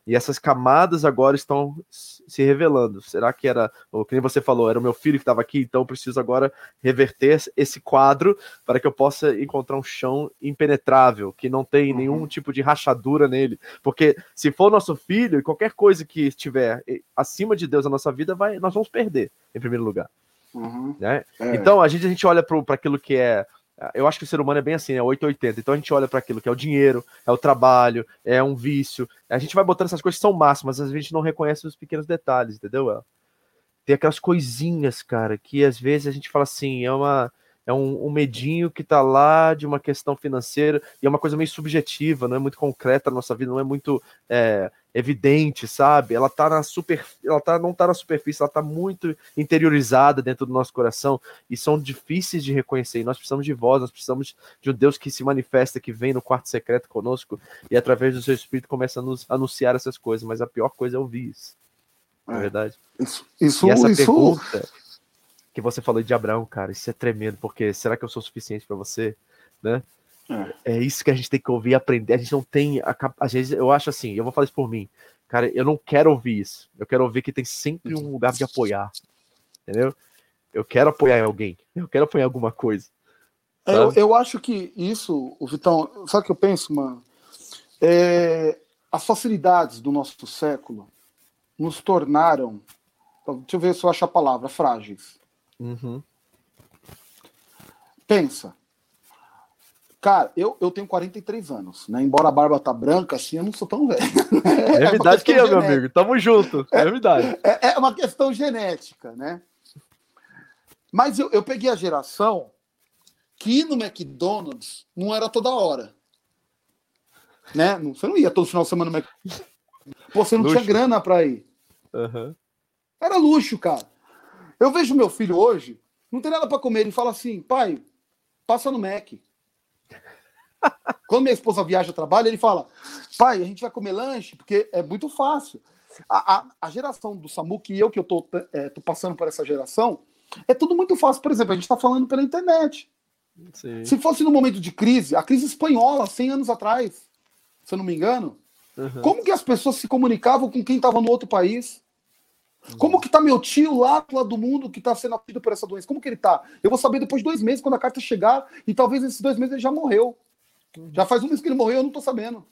E essas camadas agora estão se revelando. Será que era, o que você falou, era o meu filho que estava aqui, então eu preciso agora reverter esse quadro para que eu possa encontrar um chão impenetrável, que não tem uhum. nenhum tipo de rachadura nele. Porque se for nosso filho, qualquer coisa que estiver acima de Deus na nossa vida, vai, nós vamos perder, em primeiro lugar. Uhum. Né? É. Então a gente, a gente olha para aquilo que é eu acho que o ser humano é bem assim, é 880. Então a gente olha para aquilo que é o dinheiro, é o trabalho, é um vício. A gente vai botando essas coisas que são máximas, mas a gente não reconhece os pequenos detalhes, entendeu? Tem aquelas coisinhas, cara, que às vezes a gente fala assim, é uma é um, um, medinho que tá lá de uma questão financeira e é uma coisa meio subjetiva, não é muito concreta na nossa vida, não é muito é, evidente, sabe? Ela tá na super, ela tá, não tá na superfície, ela tá muito interiorizada dentro do nosso coração e são difíceis de reconhecer. E nós precisamos de voz, nós precisamos de um Deus que se manifesta, que vem no quarto secreto conosco e através do seu espírito começa a nos anunciar essas coisas, mas a pior coisa é ouvir isso. É, é verdade. Isso, isso, e essa isso... pergunta que você falou de Abraão, cara, isso é tremendo, porque será que eu sou suficiente para você, né? É. é. isso que a gente tem que ouvir e aprender. A gente não tem. A, às vezes eu acho assim, eu vou falar isso por mim. Cara, eu não quero ouvir isso. Eu quero ouvir que tem sempre um lugar de apoiar. Entendeu? Eu quero apoiar alguém. Eu quero apoiar alguma coisa. É, eu, eu acho que isso, o Vitão, sabe o que eu penso, mano? É, as facilidades do nosso século nos tornaram. Deixa eu ver se eu acho a palavra, frágeis. Uhum. Pensa. Cara, eu, eu tenho 43 anos, né? Embora a barba tá branca, assim, eu não sou tão velho. É, é verdade que eu, meu amigo. Tamo junto. É, é verdade. É, é, uma questão genética, né? Mas eu, eu peguei a geração que ir no McDonald's não era toda hora. Né? Você não ia todo final de semana no McDonald's. Você não luxo. tinha grana para ir. Uhum. Era luxo, cara. Eu vejo meu filho hoje, não tem nada para comer, ele fala assim, pai, passa no Mac. Quando minha esposa viaja a trabalho, ele fala, pai, a gente vai comer lanche, porque é muito fácil. A, a, a geração do Samuque e eu, que eu tô, é, tô passando por essa geração, é tudo muito fácil. Por exemplo, a gente está falando pela internet. Sim. Se fosse no momento de crise, a crise espanhola, 100 anos atrás, se eu não me engano, uhum. como que as pessoas se comunicavam com quem estava no outro país? Como que tá meu tio lá do lado do mundo que tá sendo atingido por essa doença? Como que ele tá? Eu vou saber depois de dois meses, quando a carta chegar, e talvez esses dois meses ele já morreu. Já faz um mês que ele morreu, eu não tô sabendo.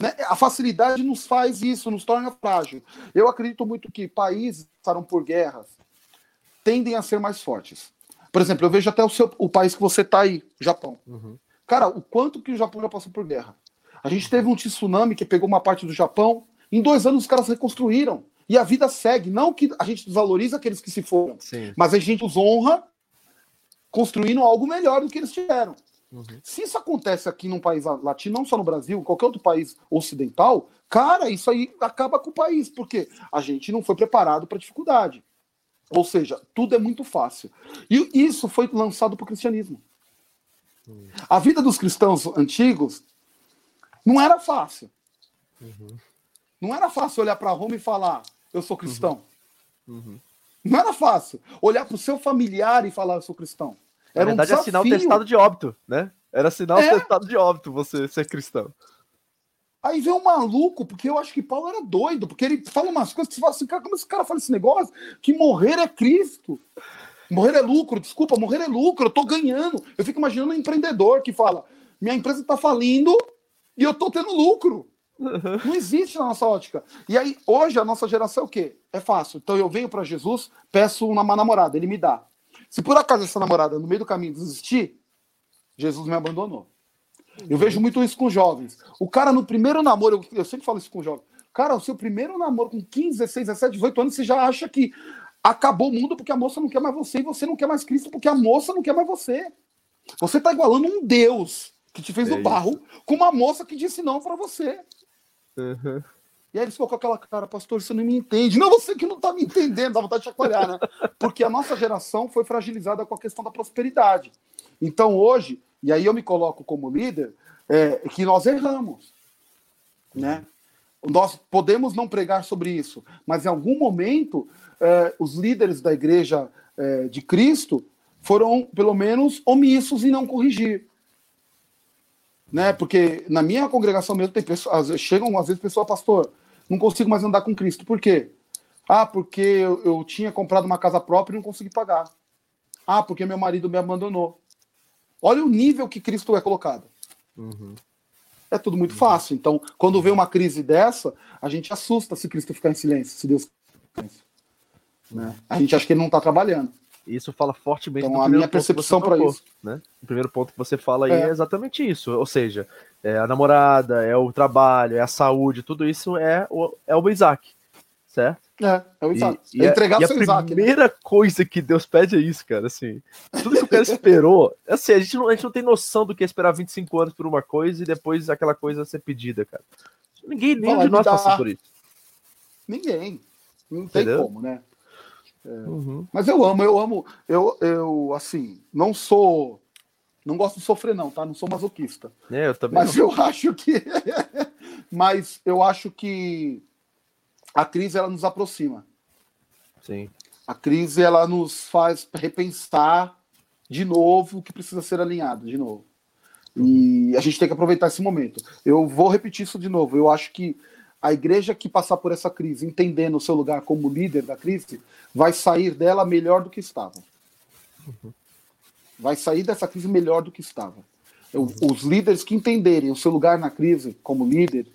Né? A facilidade nos faz isso, nos torna frágil. Eu acredito muito que países que passaram por guerras tendem a ser mais fortes. Por exemplo, eu vejo até o, seu, o país que você tá aí, Japão. Uhum. Cara, o quanto que o Japão já passou por guerra. A gente teve um tsunami que pegou uma parte do Japão. Em dois anos os caras reconstruíram. E a vida segue. Não que a gente desvaloriza aqueles que se foram, Sim. mas a gente os honra construindo algo melhor do que eles tiveram. Uhum. Se isso acontece aqui num país latino, não só no Brasil, qualquer outro país ocidental, cara, isso aí acaba com o país, porque a gente não foi preparado para dificuldade. Ou seja, tudo é muito fácil. E isso foi lançado para o cristianismo. Uhum. A vida dos cristãos antigos não era fácil. Uhum. Não era fácil olhar para Roma e falar: eu sou cristão. Uhum. Uhum. Não era fácil olhar para o seu familiar e falar, eu sou cristão. Era Na verdade, um assinar o testado de óbito, né? Era sinal é. testado de óbito você ser cristão. Aí vem um maluco, porque eu acho que Paulo era doido, porque ele fala umas coisas que você fala assim, cara, como esse cara fala esse negócio? Que morrer é Cristo. Morrer é lucro, desculpa, morrer é lucro, eu tô ganhando. Eu fico imaginando um empreendedor que fala: minha empresa tá falindo e eu tô tendo lucro. Uhum. Não existe na nossa ótica. E aí, hoje, a nossa geração é o quê? É fácil. Então eu venho para Jesus, peço uma namorada, ele me dá. Se por acaso essa namorada no meio do caminho desistir, Jesus me abandonou. Eu vejo muito isso com jovens. O cara no primeiro namoro, eu, eu sempre falo isso com jovens. Cara, o seu primeiro namoro com 15, 16, 17, 18 anos, você já acha que acabou o mundo porque a moça não quer mais você e você não quer mais Cristo porque a moça não quer mais você. Você está igualando um Deus que te fez é do barro com uma moça que disse não para você. Uhum. E aí eles ficou com aquela cara, pastor, você não me entende. Não, você que não está me entendendo, dá vontade de chacoalhar, né? Porque a nossa geração foi fragilizada com a questão da prosperidade. Então hoje, e aí eu me coloco como líder, é, que nós erramos. Né? Nós podemos não pregar sobre isso, mas em algum momento é, os líderes da igreja é, de Cristo foram, pelo menos, omissos em não corrigir. Né? Porque na minha congregação mesmo tem pessoas, chegam às vezes pessoas, pastor, não consigo mais andar com Cristo. Por quê? Ah, porque eu, eu tinha comprado uma casa própria e não consegui pagar. Ah, porque meu marido me abandonou. Olha o nível que Cristo é colocado. Uhum. É tudo muito fácil. Então, quando vem uma crise dessa, a gente assusta se Cristo ficar em silêncio, se Deus ficar em silêncio. Né? A gente acha que ele não está trabalhando. Isso fala fortemente então, a minha percepção para isso. Né? O primeiro ponto que você fala aí é, é exatamente isso. Ou seja, é a namorada, é o trabalho, é a saúde, tudo isso é o, é o Isaac, certo? É, é o Isaac. E, é entregar e, seu a Isaac, né? primeira né? coisa que Deus pede é isso, cara, assim. Tudo que o cara esperou, assim, a gente, não, a gente não tem noção do que é esperar 25 anos por uma coisa e depois aquela coisa ser pedida, cara. Ninguém nem de nós passa por isso. Ninguém. Não tem Entendeu? como, né? É. Uhum. Mas eu amo, eu amo, eu, eu, assim, não sou, não gosto de sofrer não, tá? Não sou masoquista. É, eu também mas não. eu acho que, mas eu acho que a crise ela nos aproxima. Sim. A crise ela nos faz repensar de novo o que precisa ser alinhado de novo. E a gente tem que aproveitar esse momento. Eu vou repetir isso de novo. Eu acho que a igreja que passar por essa crise, entendendo o seu lugar como líder da crise, vai sair dela melhor do que estava. Vai sair dessa crise melhor do que estava. Os líderes que entenderem o seu lugar na crise como líder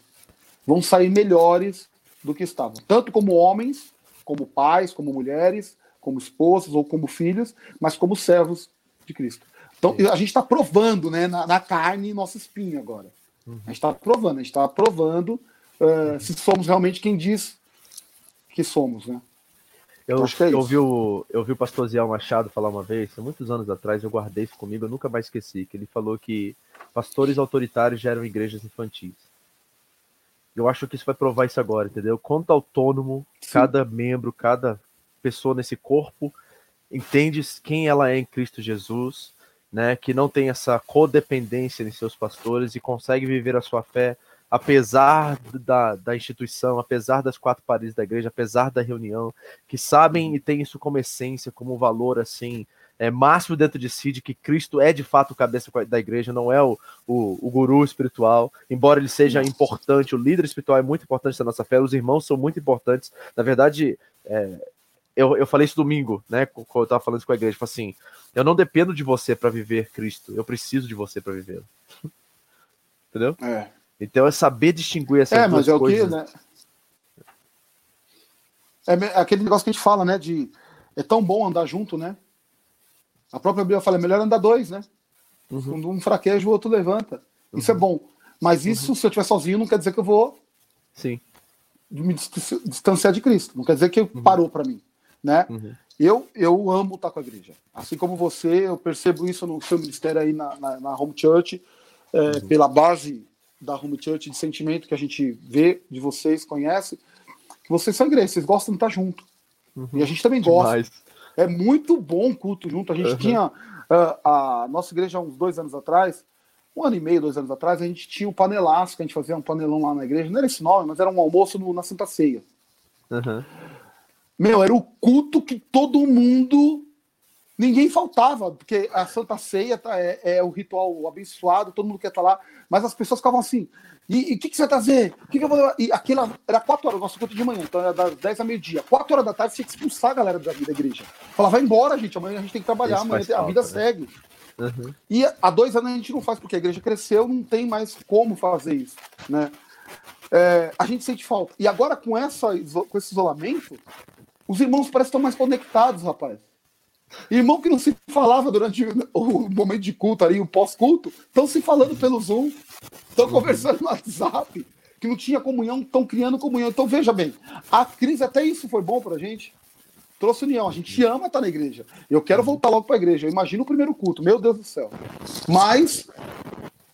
vão sair melhores do que estavam, tanto como homens, como pais, como mulheres, como esposas ou como filhos, mas como servos de Cristo. Então a gente está provando, né, na, na, carne nossa espinha agora. Uhum. A gente está provando, a gente está provando uh, se somos realmente quem diz que somos, né? Eu, é eu, vi o, eu vi o pastor Ziel Machado falar uma vez, há muitos anos atrás, eu guardei isso comigo, eu nunca mais esqueci, que ele falou que pastores autoritários geram igrejas infantis. Eu acho que isso vai provar isso agora, entendeu? Quanto autônomo Sim. cada membro, cada pessoa nesse corpo entende quem ela é em Cristo Jesus, né? Que não tem essa codependência em seus pastores e consegue viver a sua fé apesar da, da instituição, apesar das quatro paredes da igreja, apesar da reunião, que sabem e têm isso como essência, como valor assim é, máximo dentro de si de que Cristo é de fato o cabeça da igreja, não é o, o, o guru espiritual, embora ele seja importante, o líder espiritual é muito importante na nossa fé, os irmãos são muito importantes. Na verdade, é, eu, eu falei isso domingo, né? Quando eu estava falando isso com a igreja, assim, eu não dependo de você para viver Cristo, eu preciso de você para viver. Entendeu? É. Então é saber distinguir essas é, duas mas é coisas. O que, né? É aquele negócio que a gente fala, né? De é tão bom andar junto, né? A própria Bíblia fala, é melhor andar dois, né? Uhum. Quando um fraqueja, o outro levanta. Uhum. Isso é bom. Mas isso, uhum. se eu estiver sozinho, não quer dizer que eu vou Sim. me distanciar de Cristo. Não quer dizer que uhum. parou para mim. Né? Uhum. Eu, eu amo estar com a igreja. Assim como você, eu percebo isso no seu ministério aí na, na, na Home Church, é, uhum. pela base da Home Church, de sentimento que a gente vê de vocês, conhece, que vocês são igreja, vocês gostam de estar junto. E a gente também gosta. Demais. É muito bom o culto junto. A gente uhum. tinha uh, a nossa igreja uns dois anos atrás, um ano e meio, dois anos atrás, a gente tinha o um panelaço, que a gente fazia um panelão lá na igreja. Não era esse nome, mas era um almoço no, na Santa Ceia. Uhum. Meu, era o culto que todo mundo Ninguém faltava, porque a Santa Ceia tá, é, é o ritual abençoado, todo mundo quer estar tá lá, mas as pessoas ficavam assim, e o que, que, você vai trazer? O que, que eu vou levar? E aquilo era 4 horas, nosso culto de manhã, então era das 10 a meio-dia. 4 horas da tarde, você tinha que expulsar a galera da, da igreja. Falar, vai embora, gente, amanhã a gente tem que trabalhar, Isso amanhã a falta, vida né? segue. Uhum. E há dois anos a gente não faz, porque a igreja cresceu, não tem mais como fazer isso, né? É, a gente sente falta. E agora, com, essa, com esse isolamento, os irmãos parecem estar mais conectados, rapaz. Irmão que não se falava durante o momento de culto ali, o pós-culto, estão se falando pelo Zoom, estão conversando no WhatsApp, que não tinha comunhão, estão criando comunhão. Então veja bem, a crise, até isso foi bom para a gente. Trouxe união. A gente ama estar na igreja. Eu quero voltar logo para a igreja. Eu imagino o primeiro culto, meu Deus do céu. Mas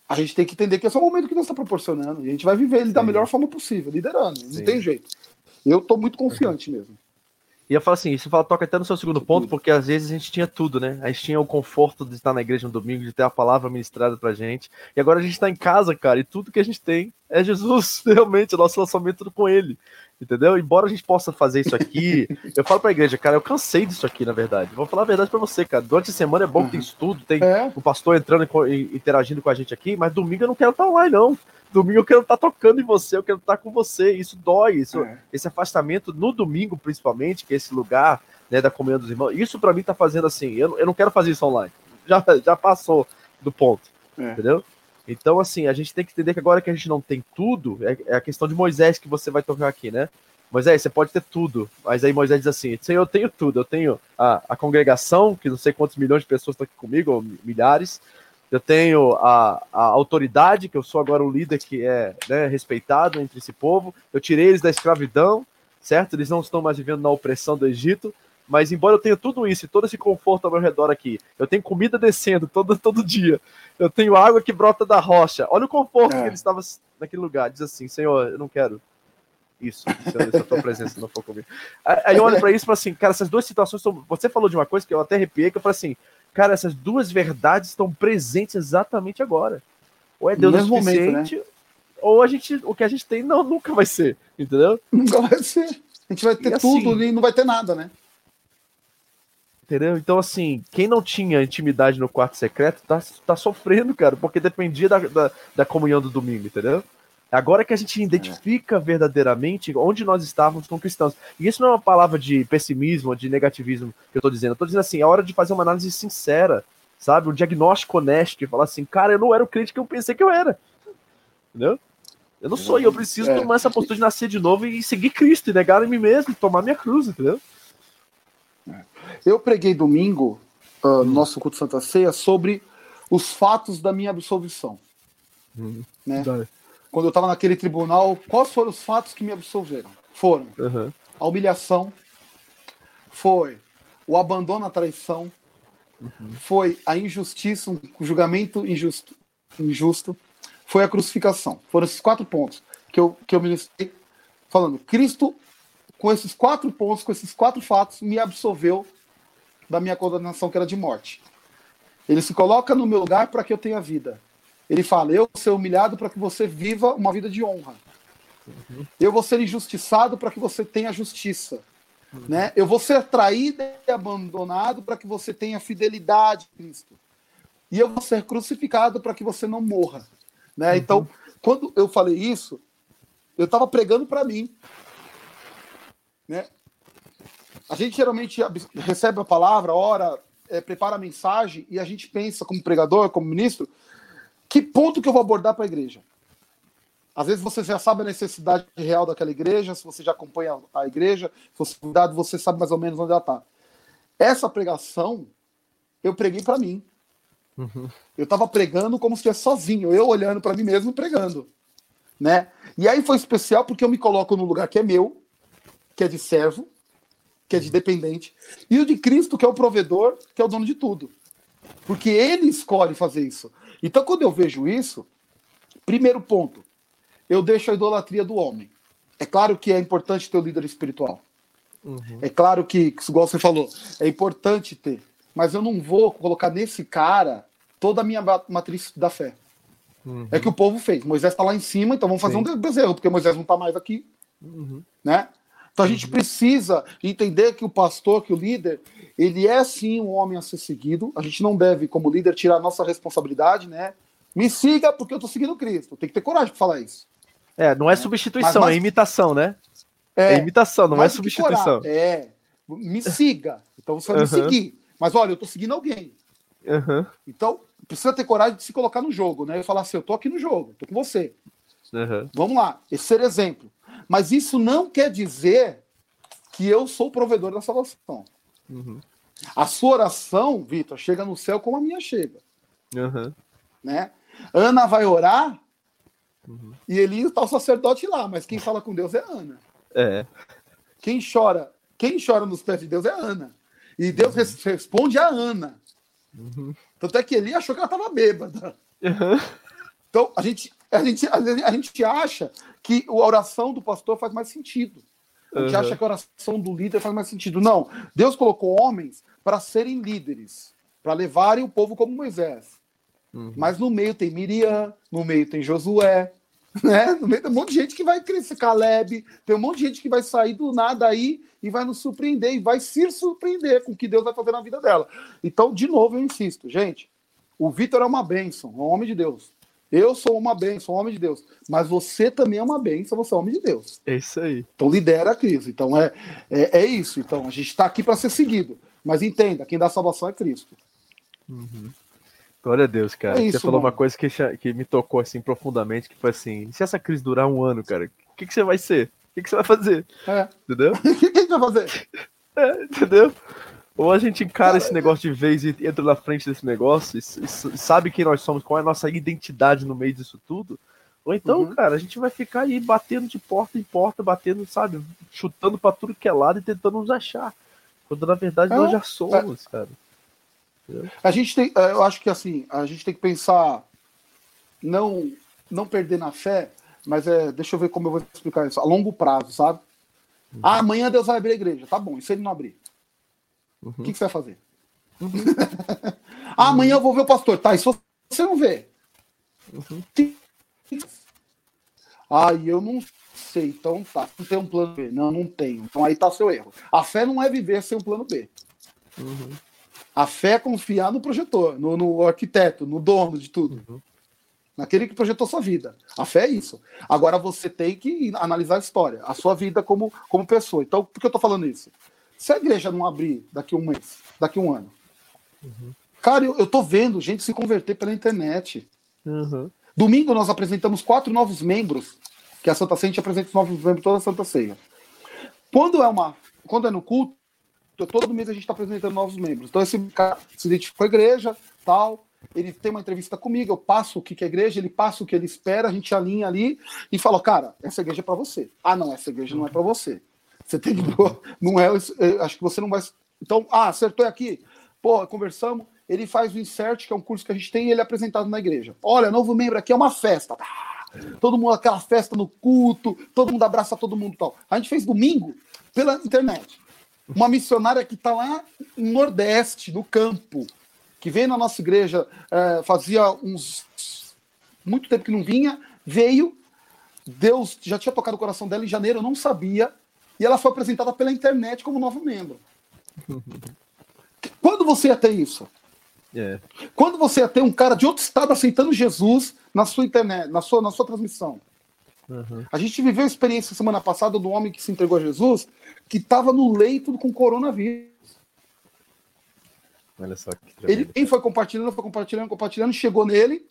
a gente tem que entender que esse é o momento que Deus está proporcionando. E a gente vai viver ele da melhor forma possível, liderando. Não Sim. tem jeito. Eu estou muito confiante mesmo. E eu falo assim, isso fala, toca até no seu segundo ponto, porque às vezes a gente tinha tudo, né? A gente tinha o conforto de estar na igreja no domingo, de ter a palavra ministrada pra gente. E agora a gente tá em casa, cara, e tudo que a gente tem é Jesus, realmente, o nosso lançamento com ele. Entendeu? Embora a gente possa fazer isso aqui, eu falo pra igreja, cara, eu cansei disso aqui, na verdade. Vou falar a verdade pra você, cara. Durante a semana é bom que tem uhum. estudo, tem é. o pastor entrando e interagindo com a gente aqui, mas domingo eu não quero estar online, não. Domingo eu quero estar tocando em você, eu quero estar com você. Isso dói, isso, é. esse afastamento no domingo, principalmente, que é esse lugar né, da comunhão dos irmãos. Isso para mim tá fazendo assim. Eu, eu não quero fazer isso online. Já, já passou do ponto. É. Entendeu? Então, assim, a gente tem que entender que agora que a gente não tem tudo, é, é, a questão de Moisés que você vai tocar aqui, né? Moisés, você pode ter tudo, mas aí Moisés diz assim: Senhor, eu tenho tudo, eu tenho a, a congregação, que não sei quantos milhões de pessoas estão aqui comigo, ou milhares, eu tenho a, a autoridade, que eu sou agora o líder que é né, respeitado entre esse povo, eu tirei eles da escravidão, certo? Eles não estão mais vivendo na opressão do Egito, mas embora eu tenha tudo isso e todo esse conforto ao meu redor aqui, eu tenho comida descendo todo, todo dia, eu tenho água que brota da rocha, olha o conforto é. que ele estava naquele lugar, diz assim, Senhor, eu não quero isso, se a tua presença não for comigo. Aí eu olho para isso e falo assim, cara, essas duas situações, você falou de uma coisa que eu até arrepiei, que eu falei assim, Cara, essas duas verdades estão presentes exatamente agora. Ou é Deus o suficiente, momento, né? ou a gente, o que a gente tem não, nunca vai ser, entendeu? Nunca vai ser. A gente vai ter e tudo assim, e não vai ter nada, né? Entendeu? Então, assim, quem não tinha intimidade no quarto secreto tá, tá sofrendo, cara, porque dependia da, da, da comunhão do domingo, entendeu? Agora que a gente identifica verdadeiramente onde nós estávamos como cristãos. E isso não é uma palavra de pessimismo, de negativismo que eu estou dizendo. Eu estou dizendo assim, é hora de fazer uma análise sincera, sabe? Um diagnóstico honesto e falar assim, cara, eu não era o crente que eu pensei que eu era. Entendeu? Eu não sou, e eu preciso é. tomar essa postura de nascer de novo e seguir Cristo, e negar a mim mesmo, tomar minha cruz, entendeu? Eu preguei domingo, uh, no nosso culto Santa Ceia, sobre os fatos da minha absolvição. Hum, né? Quando eu estava naquele tribunal, quais foram os fatos que me absolveram? Foram uhum. a humilhação, foi o abandono, a traição, uhum. foi a injustiça, um julgamento injusto, injusto, foi a crucificação. Foram esses quatro pontos que eu, que eu ministrei falando. Cristo, com esses quatro pontos, com esses quatro fatos, me absolveu da minha condenação que era de morte. Ele se coloca no meu lugar para que eu tenha vida. Ele fala: Eu vou ser humilhado para que você viva uma vida de honra. Uhum. Eu vou ser injustiçado para que você tenha justiça. Uhum. Né? Eu vou ser traído e abandonado para que você tenha fidelidade a Cristo. E eu vou ser crucificado para que você não morra. Né? Uhum. Então, quando eu falei isso, eu estava pregando para mim. Né? A gente geralmente recebe a palavra, ora, é, prepara a mensagem e a gente pensa, como pregador, como ministro, que ponto que eu vou abordar para a igreja? Às vezes você já sabe a necessidade real daquela igreja, se você já acompanha a igreja, se você cuidado, você sabe mais ou menos onde ela está. Essa pregação eu preguei para mim. Uhum. Eu estava pregando como se estivesse sozinho, eu olhando para mim mesmo pregando, né? E aí foi especial porque eu me coloco no lugar que é meu, que é de servo, que é de dependente, e o de Cristo, que é o provedor, que é o dono de tudo. Porque ele escolhe fazer isso. Então, quando eu vejo isso, primeiro ponto, eu deixo a idolatria do homem. É claro que é importante ter o um líder espiritual. Uhum. É claro que, igual você falou, é importante ter. Mas eu não vou colocar nesse cara toda a minha matriz da fé. Uhum. É que o povo fez. Moisés está lá em cima, então vamos fazer Sim. um bezerro, porque Moisés não está mais aqui. Uhum. Né? Então a gente uhum. precisa entender que o pastor, que o líder, ele é sim um homem a ser seguido. A gente não deve, como líder, tirar a nossa responsabilidade, né? Me siga porque eu tô seguindo Cristo. Tem que ter coragem para falar isso. É, não é substituição, mas, é imitação, né? É, é imitação, não é substituição. É, me siga. Então você vai uhum. me seguir. Mas olha, eu tô seguindo alguém. Uhum. Então, precisa ter coragem de se colocar no jogo, né? E falar assim, eu tô aqui no jogo, tô com você. Uhum. Vamos lá, esse ser exemplo. Mas isso não quer dizer que eu sou o provedor da salvação. Uhum. A sua oração, Vitor, chega no céu como a minha chega. Uhum. Né? Ana vai orar uhum. e ele está o sacerdote lá, mas quem fala com Deus é Ana. É. Quem chora, quem chora nos pés de Deus é Ana. E Deus uhum. responde a Ana. Uhum. Tanto é que ele achou que ela estava bêbada. Então, a gente, a, gente, a gente acha que a oração do pastor faz mais sentido. A gente uhum. acha que a oração do líder faz mais sentido. Não. Deus colocou homens para serem líderes, para levarem o povo como Moisés. Uhum. Mas no meio tem Miriam, no meio tem Josué, né? No meio tem um monte de gente que vai crescer, Caleb, tem um monte de gente que vai sair do nada aí e vai nos surpreender, e vai se surpreender com o que Deus vai fazer na vida dela. Então, de novo, eu insisto, gente, o Vitor é uma bênção, é um homem de Deus. Eu sou uma bênção, um homem de Deus. Mas você também é uma bênção, você é um homem de Deus. É isso aí. Então lidera a crise. Então é, é, é isso. Então a gente está aqui para ser seguido. Mas entenda, quem dá salvação é Cristo. Uhum. Glória a Deus, cara. É isso, você falou mano. uma coisa que, que me tocou assim profundamente, que foi assim: se essa crise durar um ano, cara, o que, que você vai ser? O que, que você vai fazer? É. Entendeu? O que, que a gente vai fazer? É, entendeu? Ou a gente encara esse negócio de vez e entra na frente desse negócio e, e, sabe quem nós somos, qual é a nossa identidade no meio disso tudo. Ou então, uhum. cara, a gente vai ficar aí batendo de porta em porta, batendo, sabe, chutando pra tudo que é lado e tentando nos achar. Quando na verdade é, nós já somos, é. cara. A gente tem, é, eu acho que assim, a gente tem que pensar, não, não perder na fé, mas é, deixa eu ver como eu vou explicar isso, a longo prazo, sabe? Uhum. Ah, amanhã Deus vai abrir a igreja, tá bom, e se ele não abrir? Uhum. O que, que, você vai fazer? Uhum. ah, amanhã eu vou ver o pastor. Tá, se você não vê? Uhum. Ah, eu não sei. Então tá, não tem um plano B. Não, não tenho. Então aí tá seu erro. A fé não é viver sem um plano B. Uhum. A fé é confiar no projetor, no, no arquiteto, no dono de tudo. Uhum. Naquele que projetou sua vida. A fé é isso. Agora você tem que analisar a história, a sua vida como, como pessoa. Então, por que eu tô falando isso? Se a igreja não abrir daqui um mês, daqui um ano, uhum. cara, eu, eu tô vendo gente se converter pela internet. Uhum. Domingo nós apresentamos quatro novos membros, que a Santa Ceia apresenta os novos membros toda a Santa Ceia. Quando é uma, quando é no culto, todo mês a gente está apresentando novos membros. Então esse cara se identificou com a igreja, tal, ele tem uma entrevista comigo, eu passo o que é a igreja, ele passa o que ele espera, a gente alinha ali e fala, cara, essa igreja é para você. Ah, não, essa igreja não é para você. Você tem que. Não é. Acho que você não vai. Então, ah, acertou aqui. Pô, conversamos. Ele faz o insert, que é um curso que a gente tem, e ele é apresentado na igreja. Olha, novo membro aqui é uma festa. Todo mundo, aquela festa no culto, todo mundo abraça todo mundo tal. A gente fez domingo pela internet. Uma missionária que está lá no Nordeste, no campo, que veio na nossa igreja, é, fazia uns. muito tempo que não vinha, veio. Deus já tinha tocado o coração dela em janeiro, eu não sabia e ela foi apresentada pela internet como novo membro. Quando você ia ter isso? É. Quando você ia ter um cara de outro estado aceitando Jesus na sua internet, na sua, na sua transmissão? Uhum. A gente viveu a experiência semana passada do homem que se entregou a Jesus, que estava no leito com coronavírus. Olha só que ele quem foi compartilhando, foi compartilhando, compartilhando, chegou nele.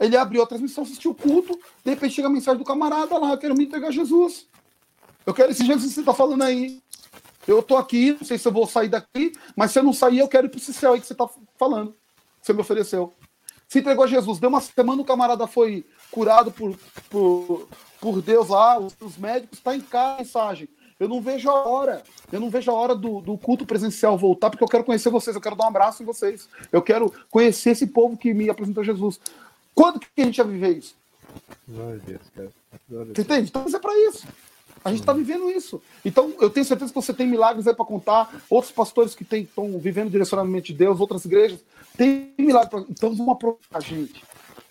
Ele abriu a transmissão, assistiu o culto, de repente chega a mensagem do camarada lá, quero me entregar a Jesus. Eu quero esse Jesus que você está falando aí. Eu estou aqui, não sei se eu vou sair daqui, mas se eu não sair, eu quero ir para esse céu aí que você está falando. Você me ofereceu. Se entregou a Jesus. Deu uma semana, o camarada foi curado por, por, por Deus lá, os, os médicos, está em casa a mensagem. Eu não vejo a hora. Eu não vejo a hora do, do, culto presencial voltar, porque eu quero conhecer vocês, eu quero dar um abraço em vocês. Eu quero conhecer esse povo que me apresentou Jesus. Quando que a gente vai viver isso? Glória a Deus, cara. Glória Você entende? Então é para isso. A gente está vivendo isso. Então, eu tenho certeza que você tem milagres aí para contar. Outros pastores que estão vivendo direcionamento de Deus, outras igrejas, tem milagres. Pra... Então, vamos aproveitar a gente.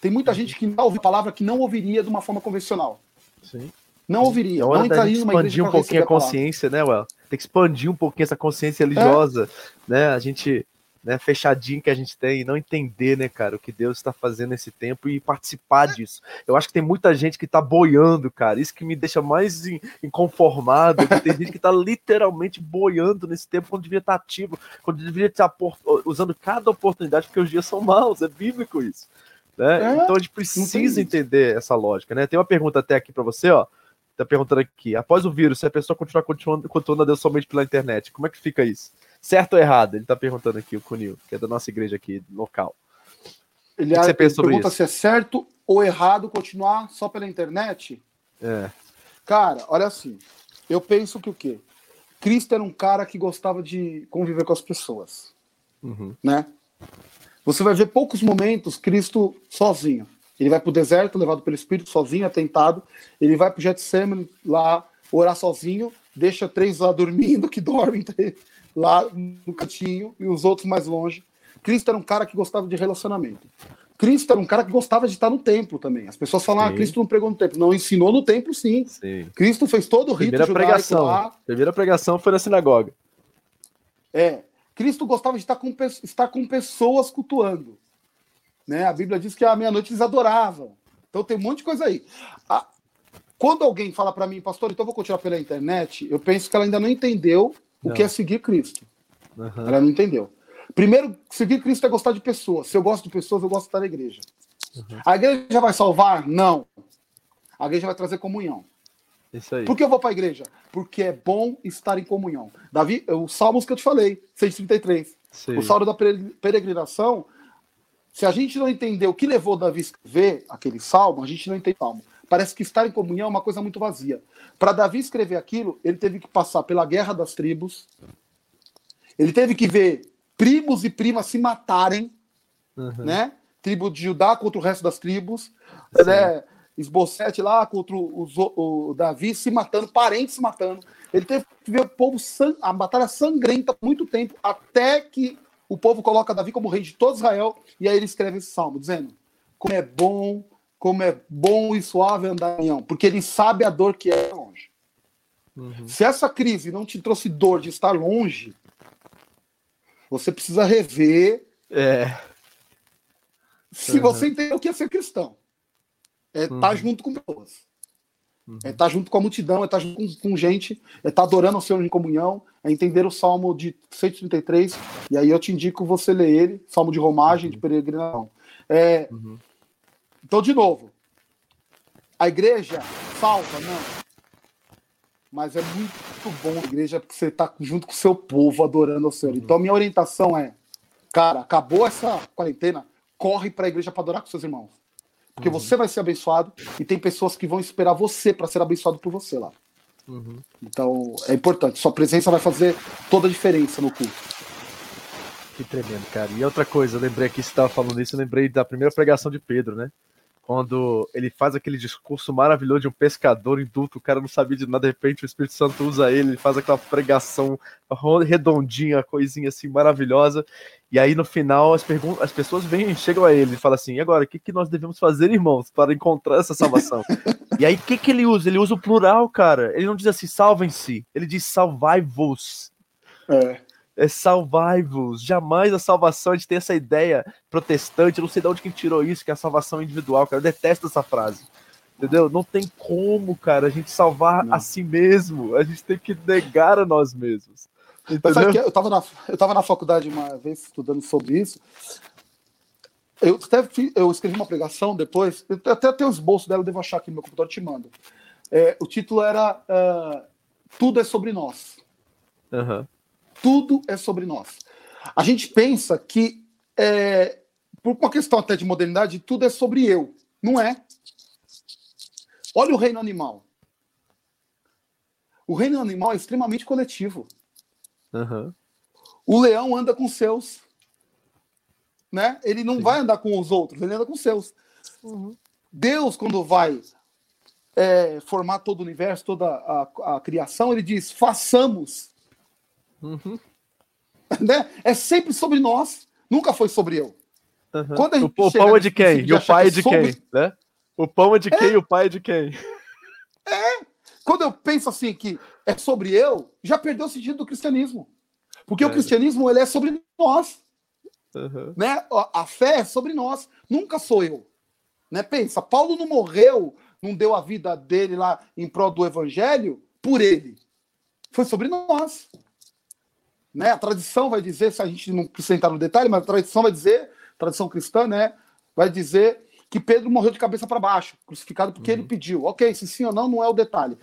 Tem muita gente que não ouve a palavra que não ouviria de uma forma convencional. Sim. Não ouviria. É hora não entraria numa expandir um pouquinho a consciência, a né, Well? tem que expandir um pouquinho essa consciência religiosa, é. né? A gente né, fechadinho que a gente tem e não entender, né, cara, o que Deus está fazendo nesse tempo e participar disso. Eu acho que tem muita gente que está boiando, cara. Isso que me deixa mais inconformado, que tem gente que está literalmente boiando nesse tempo quando devia estar tá ativo, quando devia estar tá usando cada oportunidade, porque os dias são maus, é bíblico isso. Né? É, então a gente precisa entender essa lógica, né? Tem uma pergunta até aqui para você, ó. Tá perguntando aqui, após o vírus, se a pessoa continuar continuando, continuando a Deus somente pela internet, como é que fica isso? Certo ou errado? Ele tá perguntando aqui, o Cunil, que é da nossa igreja aqui, local. Ele, que você pensa sobre pergunta isso? se é certo ou errado continuar só pela internet? É. Cara, olha assim. Eu penso que o quê? Cristo era um cara que gostava de conviver com as pessoas. Uhum. Né? Você vai ver poucos momentos Cristo sozinho. Ele vai para o deserto, levado pelo Espírito, sozinho, atentado. Ele vai para o Getsemane lá orar sozinho, deixa três lá dormindo, que dormem lá no cantinho e os outros mais longe. Cristo era um cara que gostava de relacionamento. Cristo era um cara que gostava de estar no templo também. As pessoas falam, ah, Cristo não pregou no templo. Não, ensinou no templo, sim. sim. Cristo fez todo o rito Primeira pregação. lá. Primeira pregação foi na sinagoga. É. Cristo gostava de estar com, estar com pessoas cultuando. Né? A Bíblia diz que à meia-noite eles adoravam. Então tem um monte de coisa aí. Quando alguém fala para mim, pastor, então eu vou continuar pela internet, eu penso que ela ainda não entendeu o que é seguir Cristo. Uhum. Ela não entendeu. Primeiro, seguir Cristo é gostar de pessoas. Se eu gosto de pessoas, eu gosto de estar na igreja. Uhum. A igreja vai salvar? Não. A igreja vai trazer comunhão. Isso aí. Por que eu vou para a igreja? Porque é bom estar em comunhão. Davi, os salmos que eu te falei, 633. Sim. O salmo da peregrinação, se a gente não entender o que levou Davi a escrever aquele salmo, a gente não entende o salmo. Parece que estar em comunhão é uma coisa muito vazia. Para Davi escrever aquilo, ele teve que passar pela guerra das tribos. Ele teve que ver primos e primas se matarem, uhum. né? Tribo de Judá contra o resto das tribos, né? Esbocete lá contra o, o, Davi se matando, parentes se matando. Ele teve que ver o povo, a batalha sangrenta por muito tempo, até que o povo coloca Davi como rei de todo Israel, e aí ele escreve esse salmo, dizendo: Como é bom como é bom e suave andar em união, porque ele sabe a dor que é longe. Uhum. Se essa crise não te trouxe dor de estar longe, você precisa rever. É. Se uhum. você entender o que é ser cristão, é estar tá uhum. junto com pessoas. Uhum. É estar tá junto com a multidão, é estar tá junto com, com gente, é estar adorando o Senhor em comunhão, é entender o Salmo de 133, e aí eu te indico você ler ele, Salmo de romagem, de uhum. peregrinação. É, uhum. Então, de novo, a igreja salva? Não. Mas é muito bom a igreja porque você está junto com o seu povo adorando ao Senhor. Então, minha orientação é, cara, acabou essa quarentena, corre para a igreja para adorar com seus irmãos. Porque uhum. você vai ser abençoado e tem pessoas que vão esperar você para ser abençoado por você lá. Uhum. Então, é importante. Sua presença vai fazer toda a diferença no culto. Que tremendo, cara. E outra coisa, eu lembrei aqui, você estava falando isso, eu lembrei da primeira pregação de Pedro, né? Quando ele faz aquele discurso maravilhoso de um pescador indulto, o cara não sabia de nada, de repente o Espírito Santo usa ele, ele faz aquela pregação redondinha, coisinha assim maravilhosa, e aí no final as, as pessoas vêm, chegam a ele e falam assim, e agora, o que, que nós devemos fazer, irmãos, para encontrar essa salvação? e aí o que, que ele usa? Ele usa o plural, cara, ele não diz assim, salvem-se, ele diz salvai-vos. É é salvai-vos. Jamais a salvação, a gente tem essa ideia protestante, não sei de onde quem tirou isso, que é a salvação individual, cara. Eu detesto essa frase. Entendeu? Não tem como, cara, a gente salvar não. a si mesmo. A gente tem que negar a nós mesmos. Entendeu? Eu estava na, eu tava na faculdade uma vez estudando sobre isso. Eu, até, eu escrevi uma pregação depois, eu até tenho os bolsos dela, eu devo achar aqui no meu computador, te mando. É, o título era uh, Tudo é sobre nós. Uhum tudo é sobre nós. A gente pensa que, é, por uma questão até de modernidade, tudo é sobre eu. Não é. Olha o reino animal. O reino animal é extremamente coletivo. Uhum. O leão anda com seus. Né? Ele não Sim. vai andar com os outros, ele anda com seus. Uhum. Deus, quando vai é, formar todo o universo, toda a, a, criação, ele diz: façamos Uhum. Né? É sempre sobre nós, nunca foi sobre eu. Uhum. Quando o, o pão é de quem? E o pai é de sobre... quem? Né? O pão é de quem é. e o pai é de quem? É. quando eu penso assim que é sobre eu, já perdeu o sentido do cristianismo. Porque é. o cristianismo ele é sobre nós. Uhum. Né? A fé é sobre nós, nunca sou eu. Né? Pensa, Paulo não morreu, não deu a vida dele lá em prol do evangelho por ele. Foi sobre nós. Né? A tradição vai dizer, se a gente não precisa entrar no detalhe, mas a tradição vai dizer, tradição cristã, né? Vai dizer que Pedro morreu de cabeça para baixo, crucificado porque uhum. ele pediu. Ok, se sim ou não, não é o detalhe.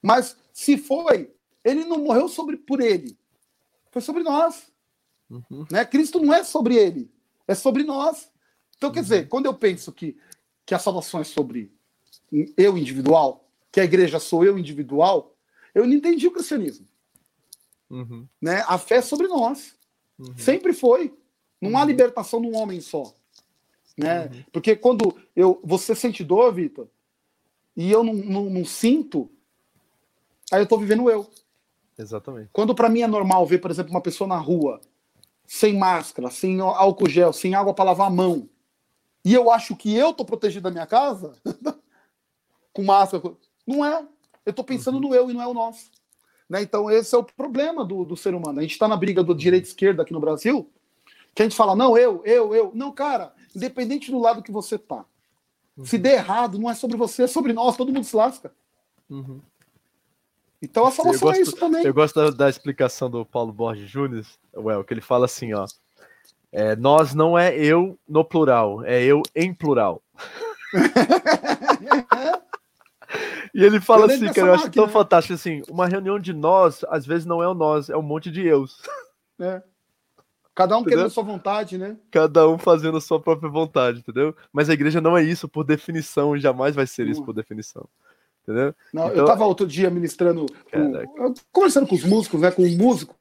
Mas se foi, ele não morreu sobre por ele. Foi sobre nós. Uhum. Né? Cristo não é sobre ele, é sobre nós. Então, quer uhum. dizer, quando eu penso que, que a salvação é sobre eu individual, que a igreja sou eu individual, eu não entendi o cristianismo. Uhum. Né? A fé é sobre nós. Uhum. Sempre foi. Não há uhum. libertação num homem só. Né? Uhum. Porque quando eu, você sente dor, Vitor, e eu não, não, não sinto, aí eu estou vivendo eu. Exatamente. Quando para mim é normal ver, por exemplo, uma pessoa na rua, sem máscara, sem álcool gel, sem água para lavar a mão, e eu acho que eu tô protegido da minha casa, com máscara, não é. Eu estou pensando uhum. no eu e não é o nosso. Né? Então, esse é o problema do, do ser humano. A gente está na briga do direita e esquerda aqui no Brasil, que a gente fala, não, eu, eu, eu. Não, cara, independente do lado que você tá. Uhum. Se der errado, não é sobre você, é sobre nós, todo mundo se lasca. Uhum. Então a salvação gosto, é isso também. Eu gosto da, da, explicação do Paulo Borges Júnior, well, que ele fala assim, ó. É, nós não é eu no plural, é eu em plural. e ele fala assim, cara, eu acho tão né? fantástico assim, uma reunião de nós, às vezes não é o nós, é um monte de eus. É. Cada um entendeu? querendo a sua vontade, né? Cada um fazendo a sua própria vontade, entendeu? Mas a igreja não é isso por definição, jamais vai ser isso por definição. Entendeu? Não, então... eu tava outro dia ministrando, com, conversando com os músicos, né? Com um músico.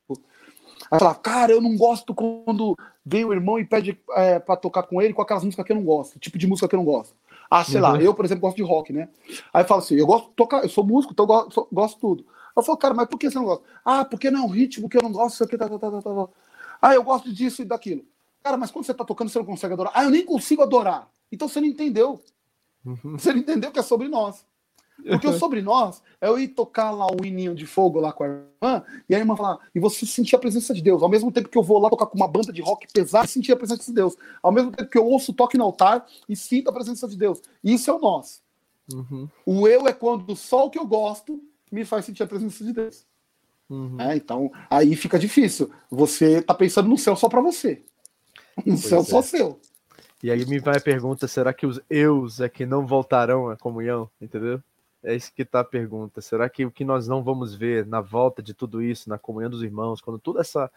Aí falava, cara, eu não gosto quando vem o irmão e pede é, para tocar com ele com aquelas músicas que eu não gosto, tipo de música que eu não gosto. Ah, sei uhum. lá, eu, por exemplo, gosto de rock, né? Aí fala assim, eu gosto de tocar, eu sou músico, então eu gosto, gosto de tudo. Eu falo, cara, mas por que você não gosta? Ah, porque não é um ritmo que eu não gosto, isso aqui, tá, tá, tá, tá, tá. Ah, eu gosto disso e daquilo. Cara, mas quando você tá tocando, você não consegue adorar. Ah, eu nem consigo adorar. Então você não entendeu. Uhum. Você não entendeu que é sobre nós. Porque o sobre nós é eu ir tocar lá o hininho de fogo lá com a irmã, e a irmã falar, e você sentir a presença de Deus. Ao mesmo tempo que eu vou lá tocar com uma banda de rock pesado, sentir a presença de Deus. Ao mesmo tempo que eu ouço toque no altar e sinto a presença de Deus. Isso é o nós. Uhum. O eu é quando só o que eu gosto me faz sentir a presença de Deus. Uhum. É, então, aí fica difícil. Você tá pensando no céu só para você. No pois céu é. só seu. E aí me vai a pergunta: será que os eus é que não voltarão à comunhão? Entendeu? É isso que está a pergunta. Será que o que nós não vamos ver na volta de tudo isso, na comunhão dos irmãos, quando toda essa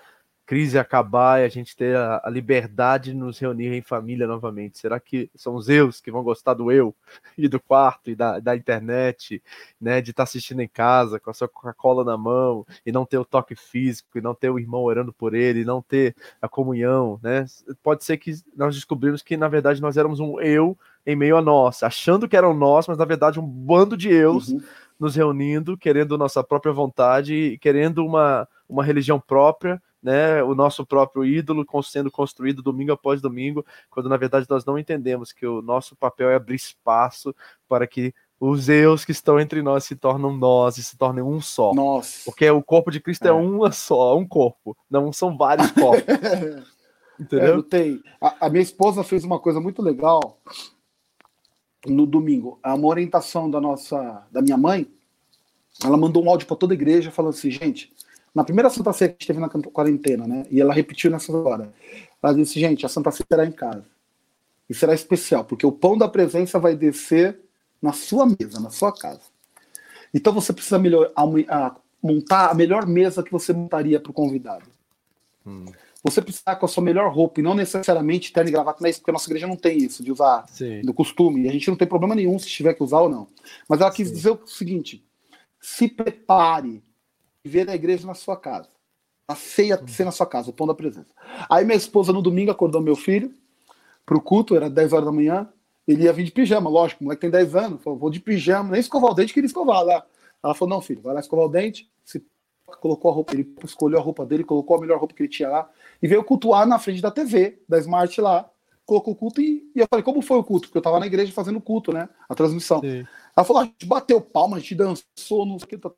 crise acabar e a gente ter a, a, liberdade de nos reunir em família novamente? Será que são os eus que vão gostar do eu e do quarto e da, da internet, né? De estar tá assistindo em casa com a sua Coca-Cola na mão e não ter o toque físico, e não ter o irmão orando por ele, e não ter a comunhão, né? Pode ser que nós descobrimos que na verdade nós éramos um eu em meio a nós, achando que eram nós, mas na verdade um bando de eus uhum. nos reunindo, querendo nossa própria vontade, querendo uma, uma religião própria, né, o nosso próprio ídolo sendo construído domingo após domingo, quando na verdade nós não entendemos que o nosso papel é abrir espaço para que os eus que estão entre nós se tornam nós e se tornem um só. Nossa. Porque o corpo de Cristo é, é uma só, um corpo, não são vários corpos. Entendeu? É, tem. A, a minha esposa fez uma coisa muito legal no domingo, uma orientação da nossa, da minha mãe, ela mandou um áudio para toda a igreja falando assim, gente, na primeira Santa Ceia que a gente teve na quarentena, né? E ela repetiu nessa hora. Ela disse, gente, a Santa Ceia será em casa. E será especial, porque o pão da presença vai descer na sua mesa, na sua casa. Então você precisa melhor, a, a, montar a melhor mesa que você montaria para o convidado. Hum você precisa com a sua melhor roupa e não necessariamente terno e gravata, não é isso, porque a nossa igreja não tem isso, de usar Sim. do costume. E a gente não tem problema nenhum se tiver que usar ou não. Mas ela quis Sim. dizer o seguinte: se prepare ver a igreja na sua casa. A ceia uhum. ser na sua casa, o pão da presença. Aí minha esposa no domingo acordou meu filho pro culto, era 10 horas da manhã. Ele ia vir de pijama, lógico, o moleque tem 10 anos. Falou, vou de pijama, nem escovar o dente, queria escovar lá. Ela falou: não, filho, vai lá escovar o dente, se colocou a roupa, ele escolheu a roupa dele, colocou a melhor roupa que ele tinha lá e veio cultuar na frente da TV, da Smart lá, colocou o culto e, e eu falei, como foi o culto? Porque eu tava na igreja fazendo culto, né? A transmissão. Sim. Ela falou: a gente bateu palma, a gente dançou, não sei o que. Tá.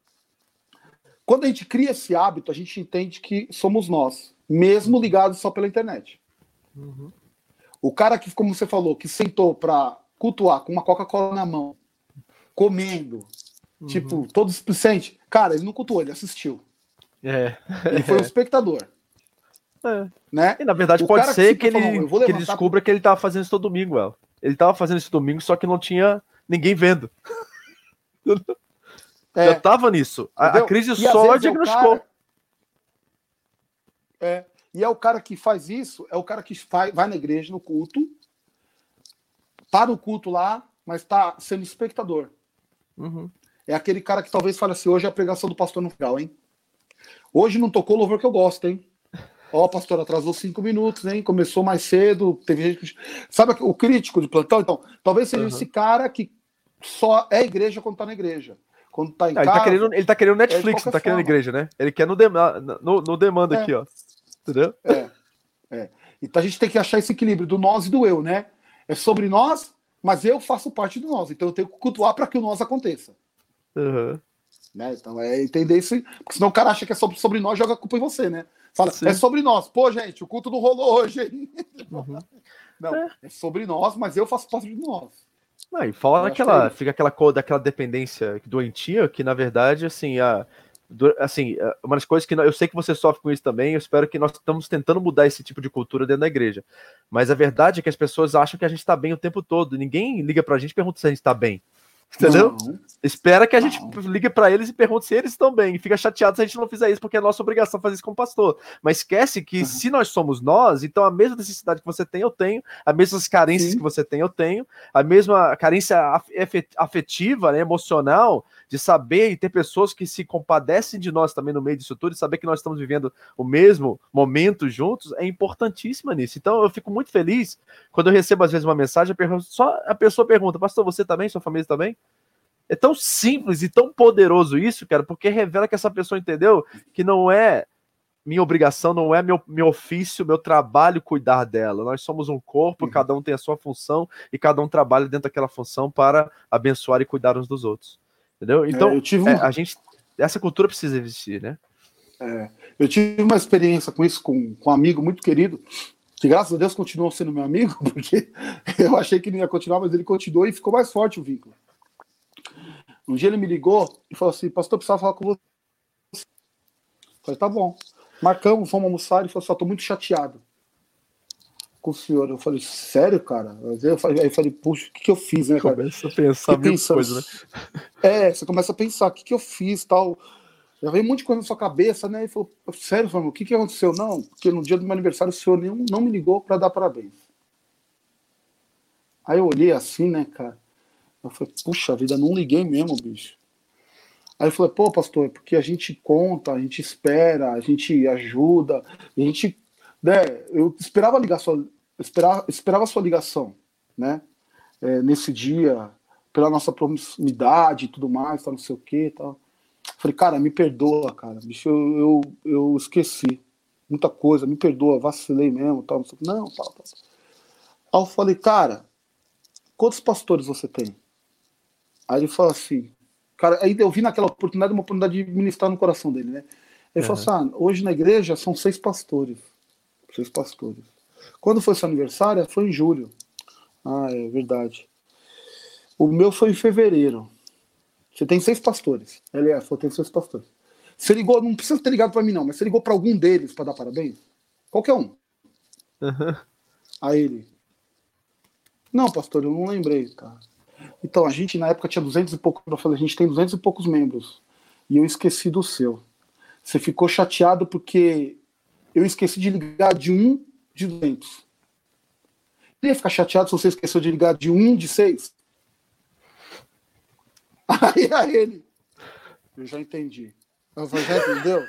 Quando a gente cria esse hábito, a gente entende que somos nós, mesmo ligados só pela internet. Uhum. O cara que, como você falou, que sentou para cultuar com uma Coca-Cola na mão, comendo, uhum. tipo, todo displicente, cara, ele não cultuou, ele assistiu. É. Ele foi um espectador. É. Né? E na verdade o pode ser que, que, ele, que ele descubra que ele tava fazendo isso todo domingo, El. Ele tava fazendo isso domingo, só que não tinha ninguém vendo. É. Já tava nisso. A, a crise e só diagnosticou. É, cara... é. E é o cara que faz isso, é o cara que faz, vai na igreja, no culto, para o culto lá, mas está sendo espectador. Uhum. É aquele cara que talvez fale assim: hoje é a pregação do pastor no final, hein? Hoje não tocou o louvor que eu gosto, hein? Ó, oh, pastor, atrasou cinco minutos, hein? Começou mais cedo. Teve gente que... Sabe o crítico de plantão? Então, talvez seja uhum. esse cara que só é igreja quando tá na igreja. Quando tá em não, casa. Ele tá querendo, ele tá querendo Netflix, é não tá querendo igreja, né? Ele quer no, demanda, no, no demanda é. aqui, ó. Entendeu? É. é. Então a gente tem que achar esse equilíbrio do nós e do eu, né? É sobre nós, mas eu faço parte do nós. Então eu tenho que cultuar para que o nós aconteça. Uhum. Né? Então é entender isso. Porque senão o cara acha que é sobre, sobre nós joga a culpa em você, né? Fala, Sim. é sobre nós. Pô, gente, o culto não rolou hoje. Uhum. Não, é. é. sobre nós, mas eu faço parte de nós. Ah, e fala aquela, é fica aquela cor daquela dependência doentia que, na verdade, assim, a, assim, uma das coisas que eu sei que você sofre com isso também, eu espero que nós estamos tentando mudar esse tipo de cultura dentro da igreja. Mas a verdade é que as pessoas acham que a gente está bem o tempo todo. Ninguém liga pra gente e pergunta se a gente está bem. Entendeu? Não. Espera que a gente não. ligue para eles e pergunte se eles estão bem. E fica chateado se a gente não fizer isso, porque é nossa obrigação fazer isso como pastor. Mas esquece que uhum. se nós somos nós, então a mesma necessidade que você tem, eu tenho, as mesmas carências Sim. que você tem, eu tenho, a mesma carência afetiva, né, emocional, de saber e ter pessoas que se compadecem de nós também no meio disso tudo, e saber que nós estamos vivendo o mesmo momento juntos, é importantíssima nisso. Então eu fico muito feliz quando eu recebo às vezes uma mensagem, só a pessoa pergunta, pastor, você também, sua família também? É tão simples e tão poderoso isso, cara, porque revela que essa pessoa entendeu que não é minha obrigação, não é meu, meu ofício, meu trabalho cuidar dela. Nós somos um corpo, uhum. cada um tem a sua função e cada um trabalha dentro daquela função para abençoar e cuidar uns dos outros. Entendeu? É, então, é, uma... é, a gente, essa cultura precisa existir, né? É, eu tive uma experiência com isso com, com um amigo muito querido, que graças a Deus continuou sendo meu amigo, porque eu achei que ele ia continuar, mas ele continuou e ficou mais forte o vínculo. Um dia ele me ligou e falou assim: Pastor, precisava falar com você. Eu falei: Tá bom. Marcamos, fomos almoçar. Ele falou assim: Estou muito chateado com o senhor. Eu falei: Sério, cara? Eu falei, aí eu falei: Puxa, o que, que eu fiz, né, cara? Começa a pensar mil coisas, né? É, você começa a pensar: o que, que eu fiz tal. Já veio um monte de coisa na sua cabeça, né? E falou: Sério, falou, o que, que aconteceu? Não, porque no dia do meu aniversário o senhor nenhum, não me ligou para dar parabéns. Aí eu olhei assim, né, cara? Eu falei, puxa vida, não liguei mesmo, bicho. Aí eu falei, pô, pastor, porque a gente conta, a gente espera, a gente ajuda, a gente. Né, eu esperava ligar sua. Esperava, esperava sua ligação, né? É, nesse dia, pela nossa proximidade e tudo mais, tal, não sei o que tal. Falei, cara, me perdoa, cara. Bicho, eu, eu, eu esqueci muita coisa, me perdoa, vacilei mesmo, tal, não sei Não, tal, tal. Aí eu falei, cara, quantos pastores você tem? Aí ele falou assim, cara, aí eu vi naquela oportunidade uma oportunidade de ministrar no coração dele, né? Ele uhum. falou assim: ah, hoje na igreja são seis pastores. Seis pastores. Quando foi seu aniversário? Foi em julho. Ah, é verdade. O meu foi em fevereiro. Você tem seis pastores. Ele é, falou, tem seis pastores. Você ligou, não precisa ter ligado para mim, não, mas você ligou para algum deles para dar parabéns? Qualquer um. Uhum. Aí ele. Não, pastor, eu não lembrei, cara. Então, a gente na época tinha 200 e poucos, eu falei, a gente tem 200 e poucos membros. E eu esqueci do seu. Você ficou chateado porque eu esqueci de ligar de um de 200. Ele ia ficar chateado se você esqueceu de ligar de um de seis? Aí a ele, eu já entendi. Eu falei, já entendeu?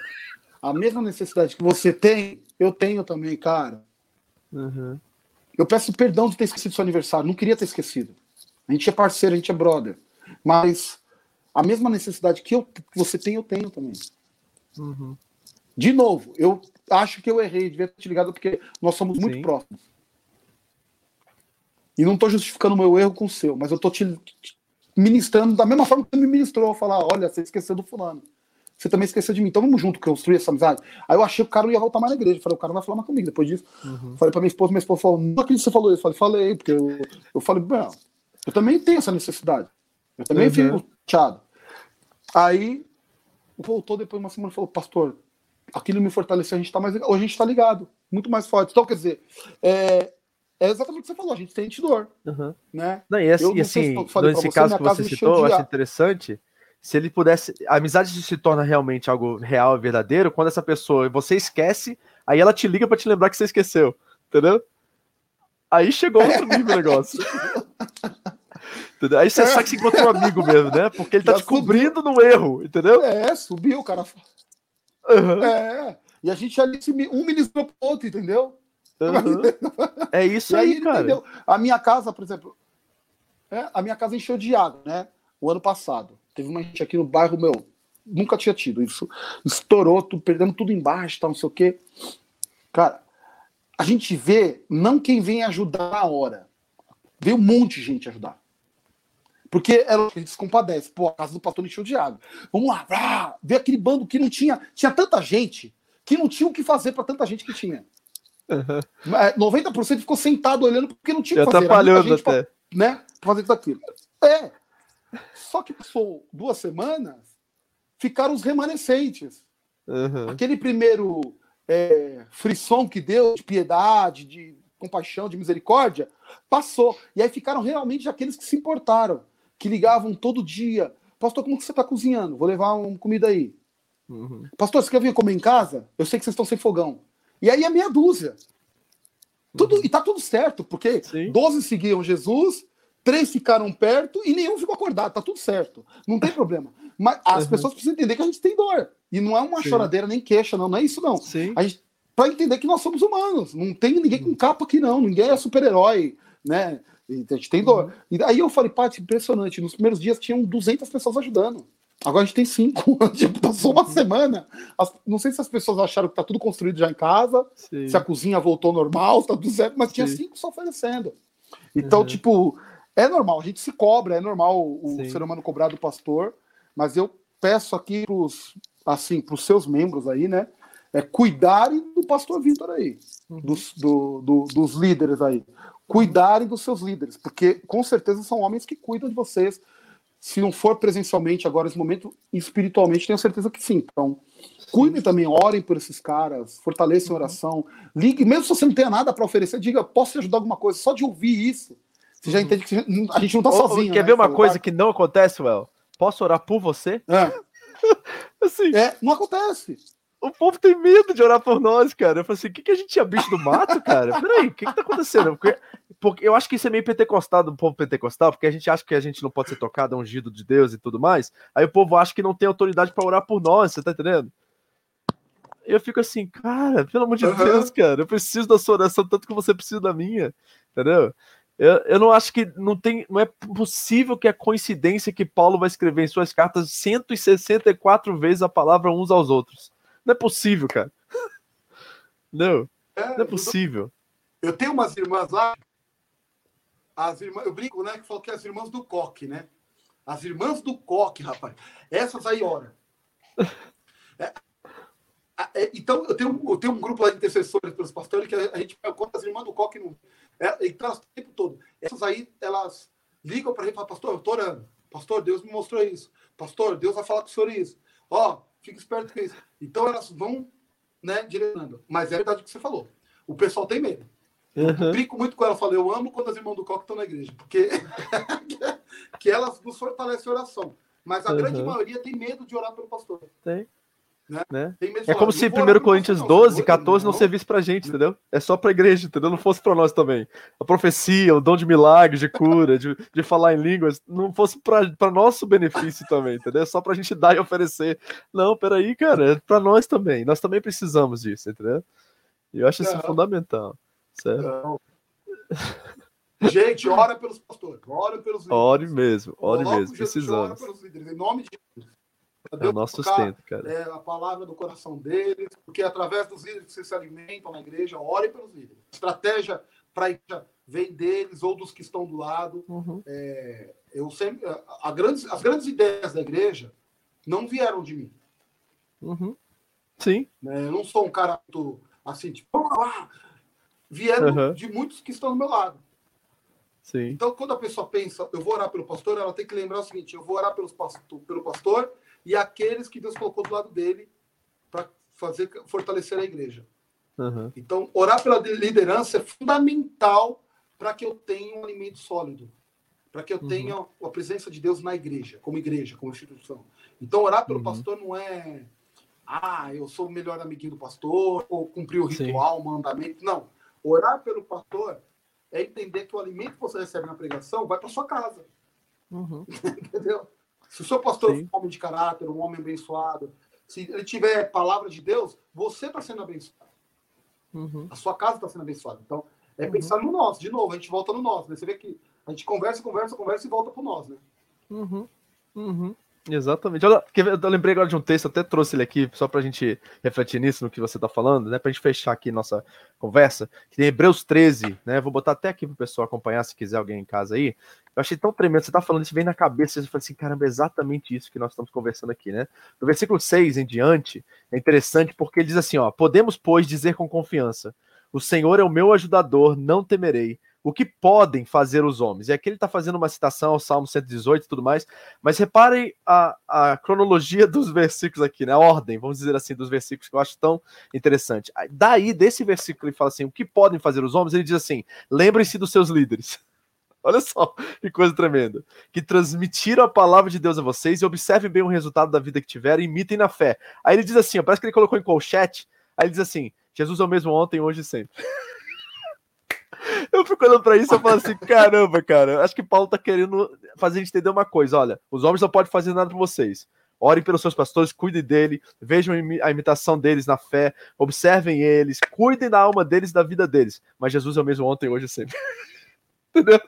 A mesma necessidade que você tem, eu tenho também, cara. Uhum. Eu peço perdão de ter esquecido seu aniversário. Não queria ter esquecido. A gente é parceiro, a gente é brother. Mas a mesma necessidade que, eu, que você tem, eu tenho também. Uhum. De novo, eu acho que eu errei, devia ter te ligado porque nós somos muito Sim. próximos. E não estou justificando o meu erro com o seu, mas eu estou te, ministrando da mesma forma que você me ministrou. Falar, olha, você esqueceu do fulano. Você também esqueceu de mim. Então vamos junto construir essa amizade. Aí eu achei que o cara não ia voltar mais na igreja. falei, o cara não vai falar mais comigo depois disso. Uhum. Falei pra minha esposa, minha esposa falou, não acredito que você falou isso. Eu falei, falei, porque eu, eu falei, não, eu também tenho essa necessidade. Eu também uhum. fico chateado. Aí voltou depois de uma semana e falou, pastor, aquilo me fortaleceu, a gente tá mais ligado. Hoje a gente tá ligado, muito mais forte. Então, quer dizer, é, é exatamente o que você falou, a gente tem dor. Uhum. Né? Não, e, assim, e assim nesse você, caso que você citou, eu acho interessante se ele pudesse. A amizade se torna realmente algo real e verdadeiro quando essa pessoa você esquece, aí ela te liga para te lembrar que você esqueceu. Entendeu? Aí chegou outro nível o negócio. Entendeu? Aí você sabe que você encontrou um amigo mesmo, né? Porque ele tá Já te cobrindo no erro, entendeu? É, subiu, o cara. Uhum. É. E a gente ali, um ministrou pro outro, entendeu? Uhum. É isso aí, aí, cara. Entendeu? A minha casa, por exemplo, é, a minha casa encheu de água, né? O ano passado. Teve uma gente aqui no bairro, meu, nunca tinha tido isso. Estourou, tudo, perdendo tudo embaixo, tá, não sei o quê. Cara, a gente vê não quem vem ajudar na hora. Vê um monte de gente ajudar. Porque ela a gente se compadece. Pô, a casa do pastor encheu de água. Vamos lá, ah, vê aquele bando que não tinha. Tinha tanta gente que não tinha o que fazer para tanta gente que tinha. Uhum. 90% ficou sentado olhando porque não tinha o que fazer. Atrapalhando até. Pra, né, pra fazer tudo aquilo. É. Só que passou duas semanas, ficaram os remanescentes. Uhum. Aquele primeiro é, frisson que deu de piedade, de compaixão, de misericórdia, passou. E aí ficaram realmente aqueles que se importaram, que ligavam todo dia. Pastor, como que você está cozinhando? Vou levar uma comida aí. Uhum. Pastor, você quer vir comer em casa? Eu sei que vocês estão sem fogão. E aí é meia dúzia. Tudo, uhum. E tá tudo certo, porque Sim. 12 seguiam Jesus, três ficaram perto e nenhum ficou acordado, tá tudo certo. Não tem problema. Mas as uhum. pessoas precisam entender que a gente tem dor. E não é uma Sim. choradeira nem queixa, não, não é isso, não. Sim. A gente, pra entender que nós somos humanos. Não tem ninguém com capa aqui, não. Ninguém é super-herói, né? A gente tem dor. Uhum. E aí eu falei, Paty, impressionante. Nos primeiros dias tinham 200 pessoas ajudando. Agora a gente tem cinco. Tipo, passou uma semana. As, não sei se as pessoas acharam que tá tudo construído já em casa, Sim. se a cozinha voltou normal, tá do zero, mas Sim. tinha cinco só oferecendo. Então, uhum. tipo, é normal, a gente se cobra, é normal o Sim. ser humano cobrar do pastor, mas eu peço aqui pros, assim, pros seus membros aí, né? É cuidarem do pastor Vitor aí, uhum. dos, do, do, dos líderes aí. Cuidarem dos seus líderes, porque com certeza são homens que cuidam de vocês. Se não for presencialmente agora nesse momento, espiritualmente tenho certeza que sim. Então, cuidem também, orem por esses caras, fortaleçam a uhum. oração, ligue, mesmo se você não tenha nada para oferecer, diga, posso te ajudar alguma coisa? Só de ouvir isso, você já entende que a gente não tá sozinho. Quer né? ver uma coisa que não acontece, Well? Posso orar por você? É. assim. É, não acontece. O povo tem medo de orar por nós, cara. Eu falei assim: o que, que a gente é bicho do mato, cara? Peraí, o que, que tá acontecendo? Porque, porque eu acho que isso é meio pentecostal do povo pentecostal, porque a gente acha que a gente não pode ser tocado, é ungido de Deus e tudo mais. Aí o povo acha que não tem autoridade para orar por nós, você tá entendendo? Eu fico assim, cara, pelo amor de uhum. Deus, cara, eu preciso da sua oração tanto que você precisa da minha, entendeu? Eu, eu não acho que não tem, não é possível que a coincidência que Paulo vai escrever em suas cartas 164 vezes a palavra uns aos outros. Não é possível, cara. Não, é, não é possível. Eu, tenho umas irmãs lá, as irmãs, eu brinco, né, que falo que é as irmãs do coque, né? As irmãs do coque, rapaz. Essas aí, ora. É, é, então, eu tenho, eu tenho um grupo lá de intercessores pelos pastores que a, a gente conta as irmãs do coque no, é, então, o tempo todo. Essas aí, elas ligam para a gente e falam, pastor, eu estou orando. Pastor, Deus me mostrou isso. Pastor, Deus vai falar com o senhor isso. Ó, oh, fica esperto com isso. Então, elas vão, né, direcionando. Mas é verdade o que você falou. O pessoal tem medo. Uhum. Brinco muito com ela. Eu falo, eu amo quando as irmãs do Coque estão na igreja. Porque que elas nos fortalecem a oração. Mas a uhum. grande maioria tem medo de orar pelo pastor. Tem. Né? Né? É como se 1 Coríntios 12, 14 não servisse pra gente, entendeu? É só pra igreja, entendeu? Não fosse pra nós também. A profecia, o dom de milagres, de cura, de, de falar em línguas, não fosse pra, pra nosso benefício também, entendeu? É só pra gente dar e oferecer. Não, peraí, cara, é pra nós também. Nós também precisamos disso, entendeu? E eu acho isso fundamental. Certo? Gente, ora pelos pastores, ora pelos líderes. Ore mesmo, ore mesmo, precisamos. Ora pelos líderes, em nome de Jesus. É o nosso sustento, cara. É, a palavra do coração deles, porque através dos líderes que vocês se alimentam na igreja, orem pelos líderes. Estratégia para vem deles ou dos que estão do lado. Uhum. É, eu sempre, a, a grandes, as grandes ideias da igreja não vieram de mim. Uhum. Sim. Né? Eu não sou um cara muito, assim, tipo, lá. vieram uhum. de muitos que estão do meu lado. Sim. Então, quando a pessoa pensa, eu vou orar pelo pastor, ela tem que lembrar o seguinte: eu vou orar pelos pastor, pelo pastor e aqueles que Deus colocou do lado dele para fazer fortalecer a igreja. Uhum. Então, orar pela liderança é fundamental para que eu tenha um alimento sólido, para que eu uhum. tenha a presença de Deus na igreja, como igreja, como instituição. Então, orar pelo uhum. pastor não é, ah, eu sou o melhor amiguinho do pastor, ou cumprir o ritual, Sim. o mandamento. Não. Orar pelo pastor é entender que o alimento que você recebe na pregação vai para sua casa. Uhum. Entendeu? Se o seu pastor Sim. for um homem de caráter, um homem abençoado, se ele tiver palavra de Deus, você está sendo abençoado. Uhum. A sua casa está sendo abençoada. Então, é uhum. pensar no nós. De novo, a gente volta no nós. Né? Você vê que a gente conversa, conversa, conversa e volta para o nós. Né? Uhum. Uhum. Exatamente. Olha, eu lembrei agora de um texto, até trouxe ele aqui, só para a gente refletir nisso, no que você está falando, né? Para a gente fechar aqui nossa conversa, que tem Hebreus 13, né? Vou botar até aqui para o pessoal acompanhar, se quiser alguém em casa aí. Eu achei tão tremendo, você está falando isso, vem na cabeça, você fala assim, caramba, é exatamente isso que nós estamos conversando aqui, né? No versículo 6 em diante, é interessante porque ele diz assim, ó, podemos, pois, dizer com confiança, o Senhor é o meu ajudador, não temerei o que podem fazer os homens. E aqui ele está fazendo uma citação ao Salmo 118 e tudo mais, mas reparem a, a cronologia dos versículos aqui, né? A ordem, vamos dizer assim, dos versículos que eu acho tão interessante. Daí, desse versículo, ele fala assim: o que podem fazer os homens? Ele diz assim: lembrem-se dos seus líderes. Olha só que coisa tremenda. Que transmitiram a palavra de Deus a vocês e observem bem o resultado da vida que tiveram e imitem na fé. Aí ele diz assim: ó, parece que ele colocou em colchete. Aí ele diz assim: Jesus é o mesmo ontem, hoje e sempre. Eu fico olhando pra isso e falo assim, caramba, cara, acho que Paulo tá querendo fazer a gente entender uma coisa. Olha, os homens não podem fazer nada por vocês. Orem pelos seus pastores, cuidem dele, vejam a imitação deles na fé, observem eles, cuidem da alma deles, da vida deles. Mas Jesus é o mesmo ontem, hoje e sempre. Entendeu?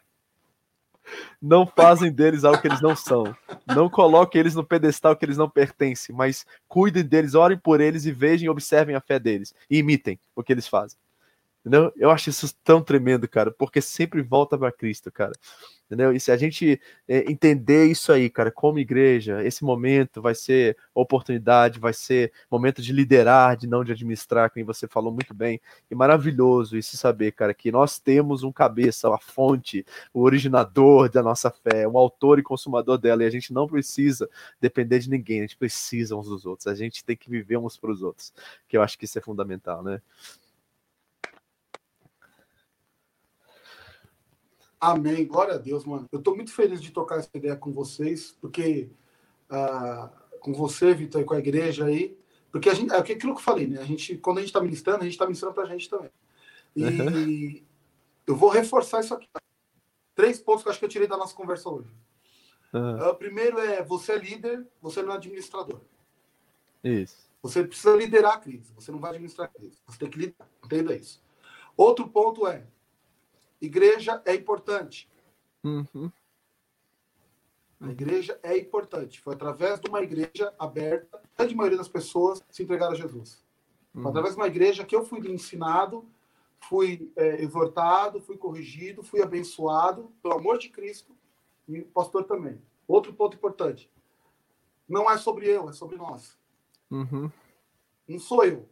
Não fazem deles algo que eles não são. Não coloquem eles no pedestal que eles não pertencem, mas cuidem deles, orem por eles e vejam e observem a fé deles. E imitem o que eles fazem. Entendeu? Eu acho isso tão tremendo, cara, porque sempre volta para Cristo, cara. Entendeu? E se a gente é, entender isso aí, cara, como igreja, esse momento vai ser oportunidade, vai ser momento de liderar, de não de administrar, como você falou muito bem. E maravilhoso isso saber, cara, que nós temos um cabeça, a fonte, o originador da nossa fé, o autor e consumador dela, e a gente não precisa depender de ninguém, a gente precisa uns dos outros, a gente tem que viver uns para os outros, que eu acho que isso é fundamental, né? Amém. Glória a Deus, mano. Eu estou muito feliz de tocar essa ideia com vocês, porque uh, com você, Vitor, e com a igreja aí, porque a gente, é aquilo que eu falei, né? A gente, quando a gente está ministrando, a gente está ministrando para a gente também. E uhum. eu vou reforçar isso aqui. Três pontos que eu acho que eu tirei da nossa conversa hoje. Uhum. Uh, primeiro é você é líder, você não é administrador. Isso. Você precisa liderar a crise, você não vai administrar a crise. Você tem que liderar. Entenda isso. Outro ponto é Igreja é importante. Uhum. A igreja é importante. Foi através de uma igreja aberta, a grande maioria das pessoas se entregaram a Jesus. Uhum. através de uma igreja que eu fui ensinado, fui é, exortado, fui corrigido, fui abençoado, pelo amor de Cristo, e o pastor também. Outro ponto importante. Não é sobre eu, é sobre nós. Uhum. Não sou eu.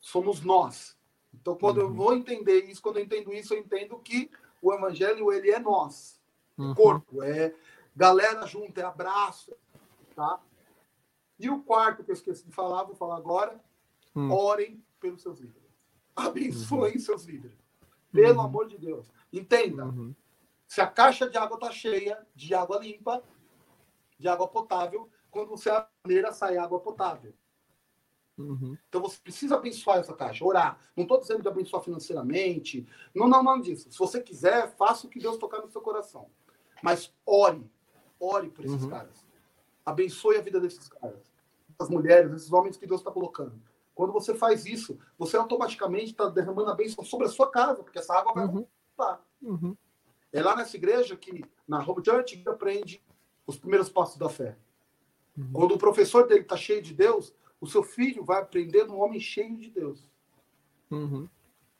Somos nós. Então, quando uhum. eu vou entender isso, quando eu entendo isso, eu entendo que o evangelho ele é nós, uhum. corpo, é galera junto, é abraço, tá? E o quarto que eu esqueci de falar, vou falar agora, uhum. orem pelos seus líderes. Abençoem uhum. seus líderes. Pelo uhum. amor de Deus. Entenda. Uhum. Se a caixa de água está cheia de água limpa, de água potável, quando você abre a sai água potável. Uhum. Então você precisa abençoar essa caixa, orar. Não estou dizendo de abençoar financeiramente. Não, não, nada disso. Se você quiser, faça o que Deus tocar no seu coração. Mas ore. Ore por esses uhum. caras. Abençoe a vida desses caras. As mulheres, esses homens que Deus está colocando. Quando você faz isso, você automaticamente está derramando a bênção sobre a sua casa, porque essa água vai uhum. voltar. Uhum. É lá nessa igreja que, na Home Church, aprende os primeiros passos da fé. Uhum. Quando o professor dele está cheio de Deus, o seu filho vai aprender num homem cheio de Deus. Uhum.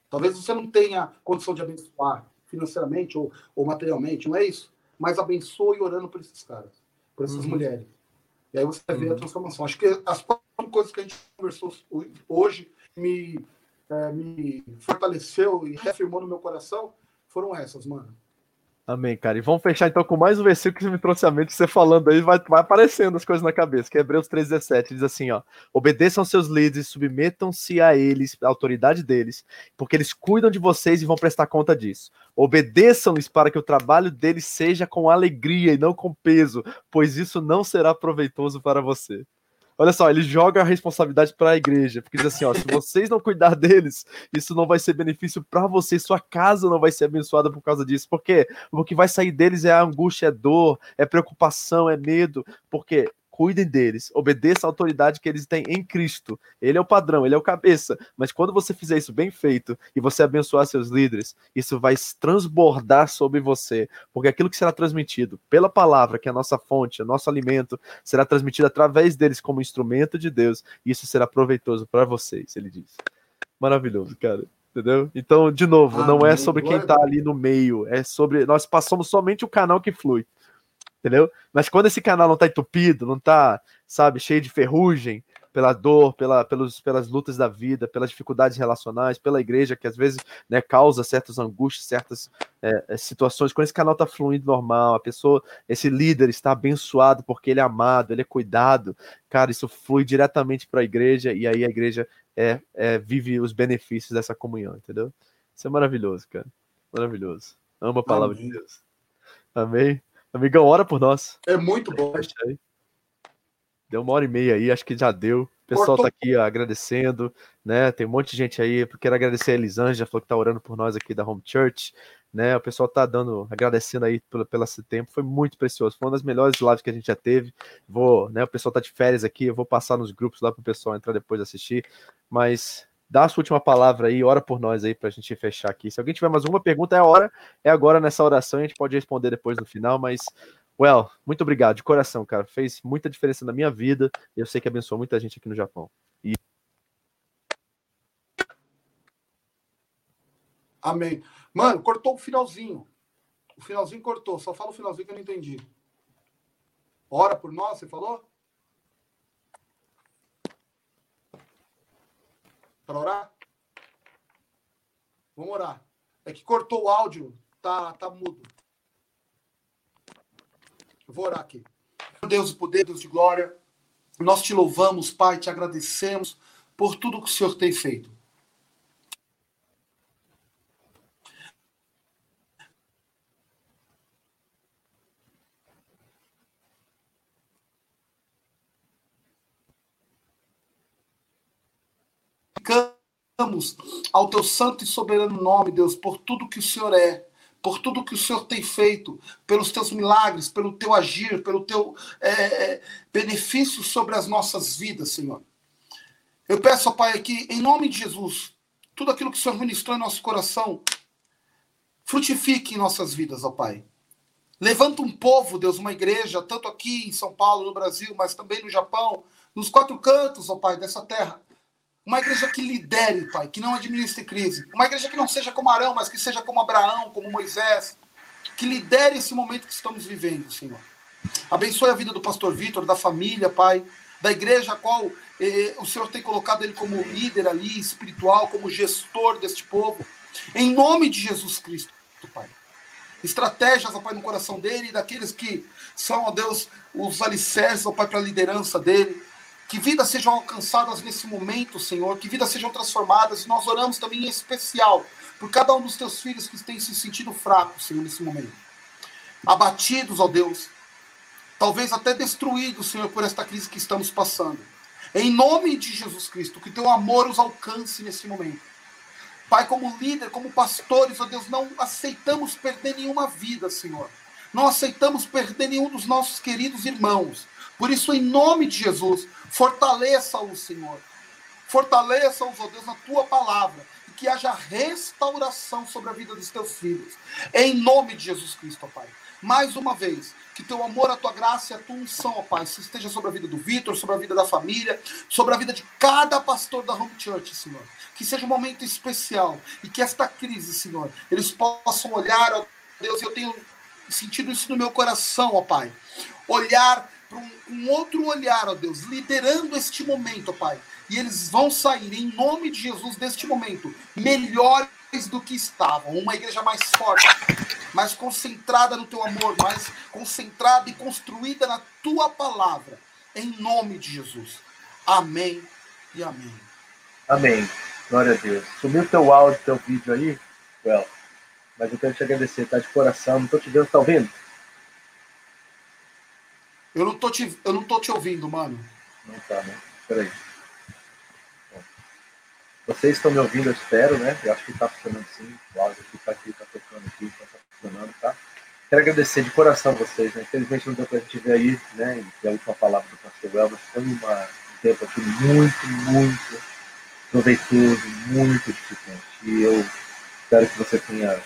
Talvez você não tenha condição de abençoar financeiramente ou, ou materialmente, não é isso? Mas abençoe orando por esses caras, por essas uhum. mulheres. E aí você vai ver a uhum. transformação. Acho que as quatro coisas que a gente conversou hoje me, é, me fortaleceu e reafirmou no meu coração foram essas, mano. Amém, cara. E vamos fechar então com mais um versículo que você me trouxe a mente, você falando aí, vai, vai aparecendo as coisas na cabeça, que é Hebreus 3,17, diz assim, ó, obedeçam seus líderes, submetam-se a eles, a autoridade deles, porque eles cuidam de vocês e vão prestar conta disso. Obedeçam-lhes para que o trabalho deles seja com alegria e não com peso, pois isso não será proveitoso para você. Olha só, ele joga a responsabilidade para a igreja, porque diz assim, ó, se vocês não cuidar deles, isso não vai ser benefício para vocês, sua casa não vai ser abençoada por causa disso. Por quê? O que vai sair deles é angústia, é dor, é preocupação, é medo, porque cuidem deles, obedeça a autoridade que eles têm em Cristo. Ele é o padrão, ele é o cabeça. Mas quando você fizer isso bem feito e você abençoar seus líderes, isso vai transbordar sobre você, porque aquilo que será transmitido pela palavra, que é a nossa fonte, o nosso alimento, será transmitido através deles como instrumento de Deus, e isso será proveitoso para vocês, ele diz. Maravilhoso, cara entendeu? Então, de novo, ah, não é sobre quem está ali no meio, é sobre nós passamos somente o canal que flui entendeu? Mas quando esse canal não tá entupido, não tá, sabe, cheio de ferrugem, pela dor, pela, pelos, pelas lutas da vida, pelas dificuldades relacionais, pela igreja que às vezes né, causa certas angústias, certas é, é, situações. Quando esse canal está fluindo normal, a pessoa, esse líder está abençoado porque ele é amado, ele é cuidado, cara, isso flui diretamente para a igreja e aí a igreja é, é, vive os benefícios dessa comunhão, entendeu? Isso é maravilhoso, cara. Maravilhoso. Amo a palavra Amém. de Deus. Amém. Amigão, ora por nós. É muito bom. Deu uma hora e meia aí, acho que já deu. O pessoal Cortou. tá aqui ó, agradecendo, né? Tem um monte de gente aí. Quero agradecer a Elisângela, falou que tá orando por nós aqui da Home Church, né? O pessoal tá dando, agradecendo aí pelo, pelo esse tempo. Foi muito precioso. Foi uma das melhores lives que a gente já teve. Vou, né? O pessoal tá de férias aqui. Eu vou passar nos grupos lá pro pessoal entrar depois assistir. Mas dá a sua última palavra aí, ora por nós aí para a gente fechar aqui. Se alguém tiver mais alguma pergunta, é hora, é agora nessa oração, a gente pode responder depois no final, mas, well, muito obrigado, de coração, cara. Fez muita diferença na minha vida eu sei que abençoou muita gente aqui no Japão. E... Amém. Mano, cortou o finalzinho. O finalzinho cortou, só fala o finalzinho que eu não entendi. Ora por nós, você falou? Para orar? Vamos orar. É que cortou o áudio, tá, tá mudo. Eu vou orar aqui. Deus de poder, Deus de glória, nós te louvamos, Pai, te agradecemos por tudo que o Senhor tem feito. Glorificamos ao teu santo e soberano nome, Deus, por tudo que o Senhor é, por tudo que o Senhor tem feito, pelos teus milagres, pelo teu agir, pelo teu é, é benefício sobre as nossas vidas, Senhor. Eu peço, Pai, que em nome de Jesus, tudo aquilo que o Senhor ministrou em nosso coração, frutifique em nossas vidas, ó Pai. Levanta um povo, Deus, uma igreja, tanto aqui em São Paulo, no Brasil, mas também no Japão, nos quatro cantos, ó Pai, dessa terra uma igreja que lidere, Pai, que não administre crise. Uma igreja que não seja como Arão, mas que seja como Abraão, como Moisés. Que lidere esse momento que estamos vivendo, Senhor. Abençoe a vida do pastor Vitor, da família, Pai, da igreja a qual eh, o Senhor tem colocado ele como líder ali, espiritual, como gestor deste povo. Em nome de Jesus Cristo, Pai. Estratégias, ó Pai, no coração dele e daqueles que são, ó Deus, os alicerces, ó Pai, para a liderança dele. Que vidas sejam alcançadas nesse momento, Senhor. Que vidas sejam transformadas. E nós oramos também em especial por cada um dos teus filhos que tem se sentido fracos, Senhor, nesse momento. Abatidos, ó Deus. Talvez até destruídos, Senhor, por esta crise que estamos passando. Em nome de Jesus Cristo, que teu amor os alcance nesse momento. Pai, como líder, como pastores, ó Deus, não aceitamos perder nenhuma vida, Senhor. Não aceitamos perder nenhum dos nossos queridos irmãos. Por isso, em nome de Jesus, fortaleça-os, Senhor. Fortaleça-os, ó Deus, na tua palavra. E que haja restauração sobre a vida dos teus filhos. Em nome de Jesus Cristo, ó Pai. Mais uma vez, que teu amor, a tua graça e a tua unção, ó Pai, se esteja sobre a vida do Vitor, sobre a vida da família, sobre a vida de cada pastor da Home Church, Senhor. Que seja um momento especial e que esta crise, Senhor, eles possam olhar, ó Deus, eu tenho sentido isso no meu coração, ó Pai. Olhar para um, um, outro olhar, ó Deus, liderando este momento, ó Pai. E eles vão sair, em nome de Jesus, deste momento, melhores do que estavam. Uma igreja mais forte, mais concentrada no teu amor, mais concentrada e construída na tua palavra. Em nome de Jesus. Amém e amém. Amém. Glória a Deus. Sumiu teu áudio, teu vídeo aí, well, mas eu quero te agradecer, tá de coração. Não tô te vendo, tá ouvindo? Eu não tô te, eu não tô te ouvindo, mano. Não tá, né? Peraí. Vocês estão me ouvindo, eu espero, né? Eu acho que está funcionando sim. O áudio aqui está aqui, está tocando aqui, está funcionando, tá? Quero agradecer de coração vocês, né? Infelizmente não deu para a gente ver aí, né? E a última palavra do pastor Elvis foi uma, um tempo aqui muito, muito proveitoso, muito edificante. E eu espero que você tenha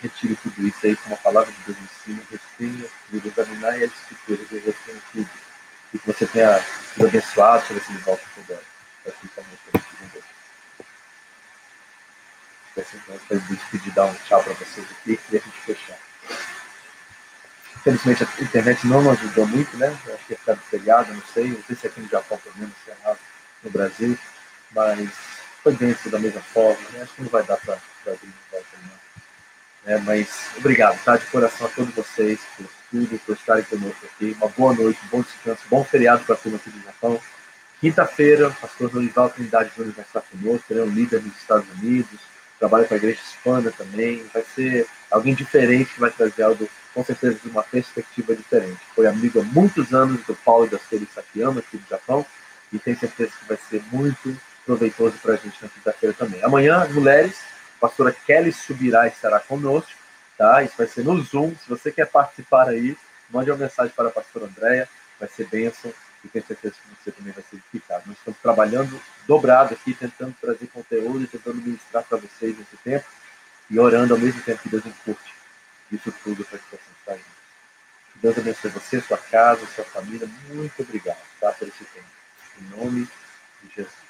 retire tudo isso aí com uma palavra de Deus em cima, retenha, examinar e as e retenha tudo. E que você tenha sido abençoado, seja assim de volta por Assim também, para despedir, dar um tchau para vocês aqui e a gente fechar. Infelizmente a internet não nos ajudou muito, né? Eu acho que ia ficar do feriado, não sei, não sei se aqui no Japão menos, se é no Brasil, mas foi dentro da mesma forma, né? Acho que não vai dar para abrir de volta, não. É, mas obrigado, tá? De coração a todos vocês por tudo, por estarem conosco aqui. Uma boa noite, um bom descanso, bom feriado para a turma aqui do Japão. Quinta-feira, pastor Dorival Trindade Júnior vai estar conosco, ele é um líder nos Estados Unidos, trabalha com a igreja hispana também, vai ser alguém diferente que vai trazer algo, com certeza, de uma perspectiva diferente. Foi amigo há muitos anos do Paulo e da Seri Sakiyama, aqui do Japão, e tenho certeza que vai ser muito proveitoso para a gente na quinta-feira também. Amanhã, mulheres, pastora Kelly Subirá estará conosco, tá? Isso vai ser no Zoom. Se você quer participar aí, mande uma mensagem para a pastora Andréia, vai ser bênção e tenho certeza que você também vai ser edificado. Nós estamos trabalhando dobrado aqui, tentando trazer conteúdo e tentando ministrar para vocês nesse tempo e orando ao mesmo tempo que Deus encurte isso tudo para que possamos estar. Deus abençoe você, sua casa, sua família. Muito obrigado tá, por esse tempo. Em nome de Jesus.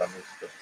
Amém. Deixa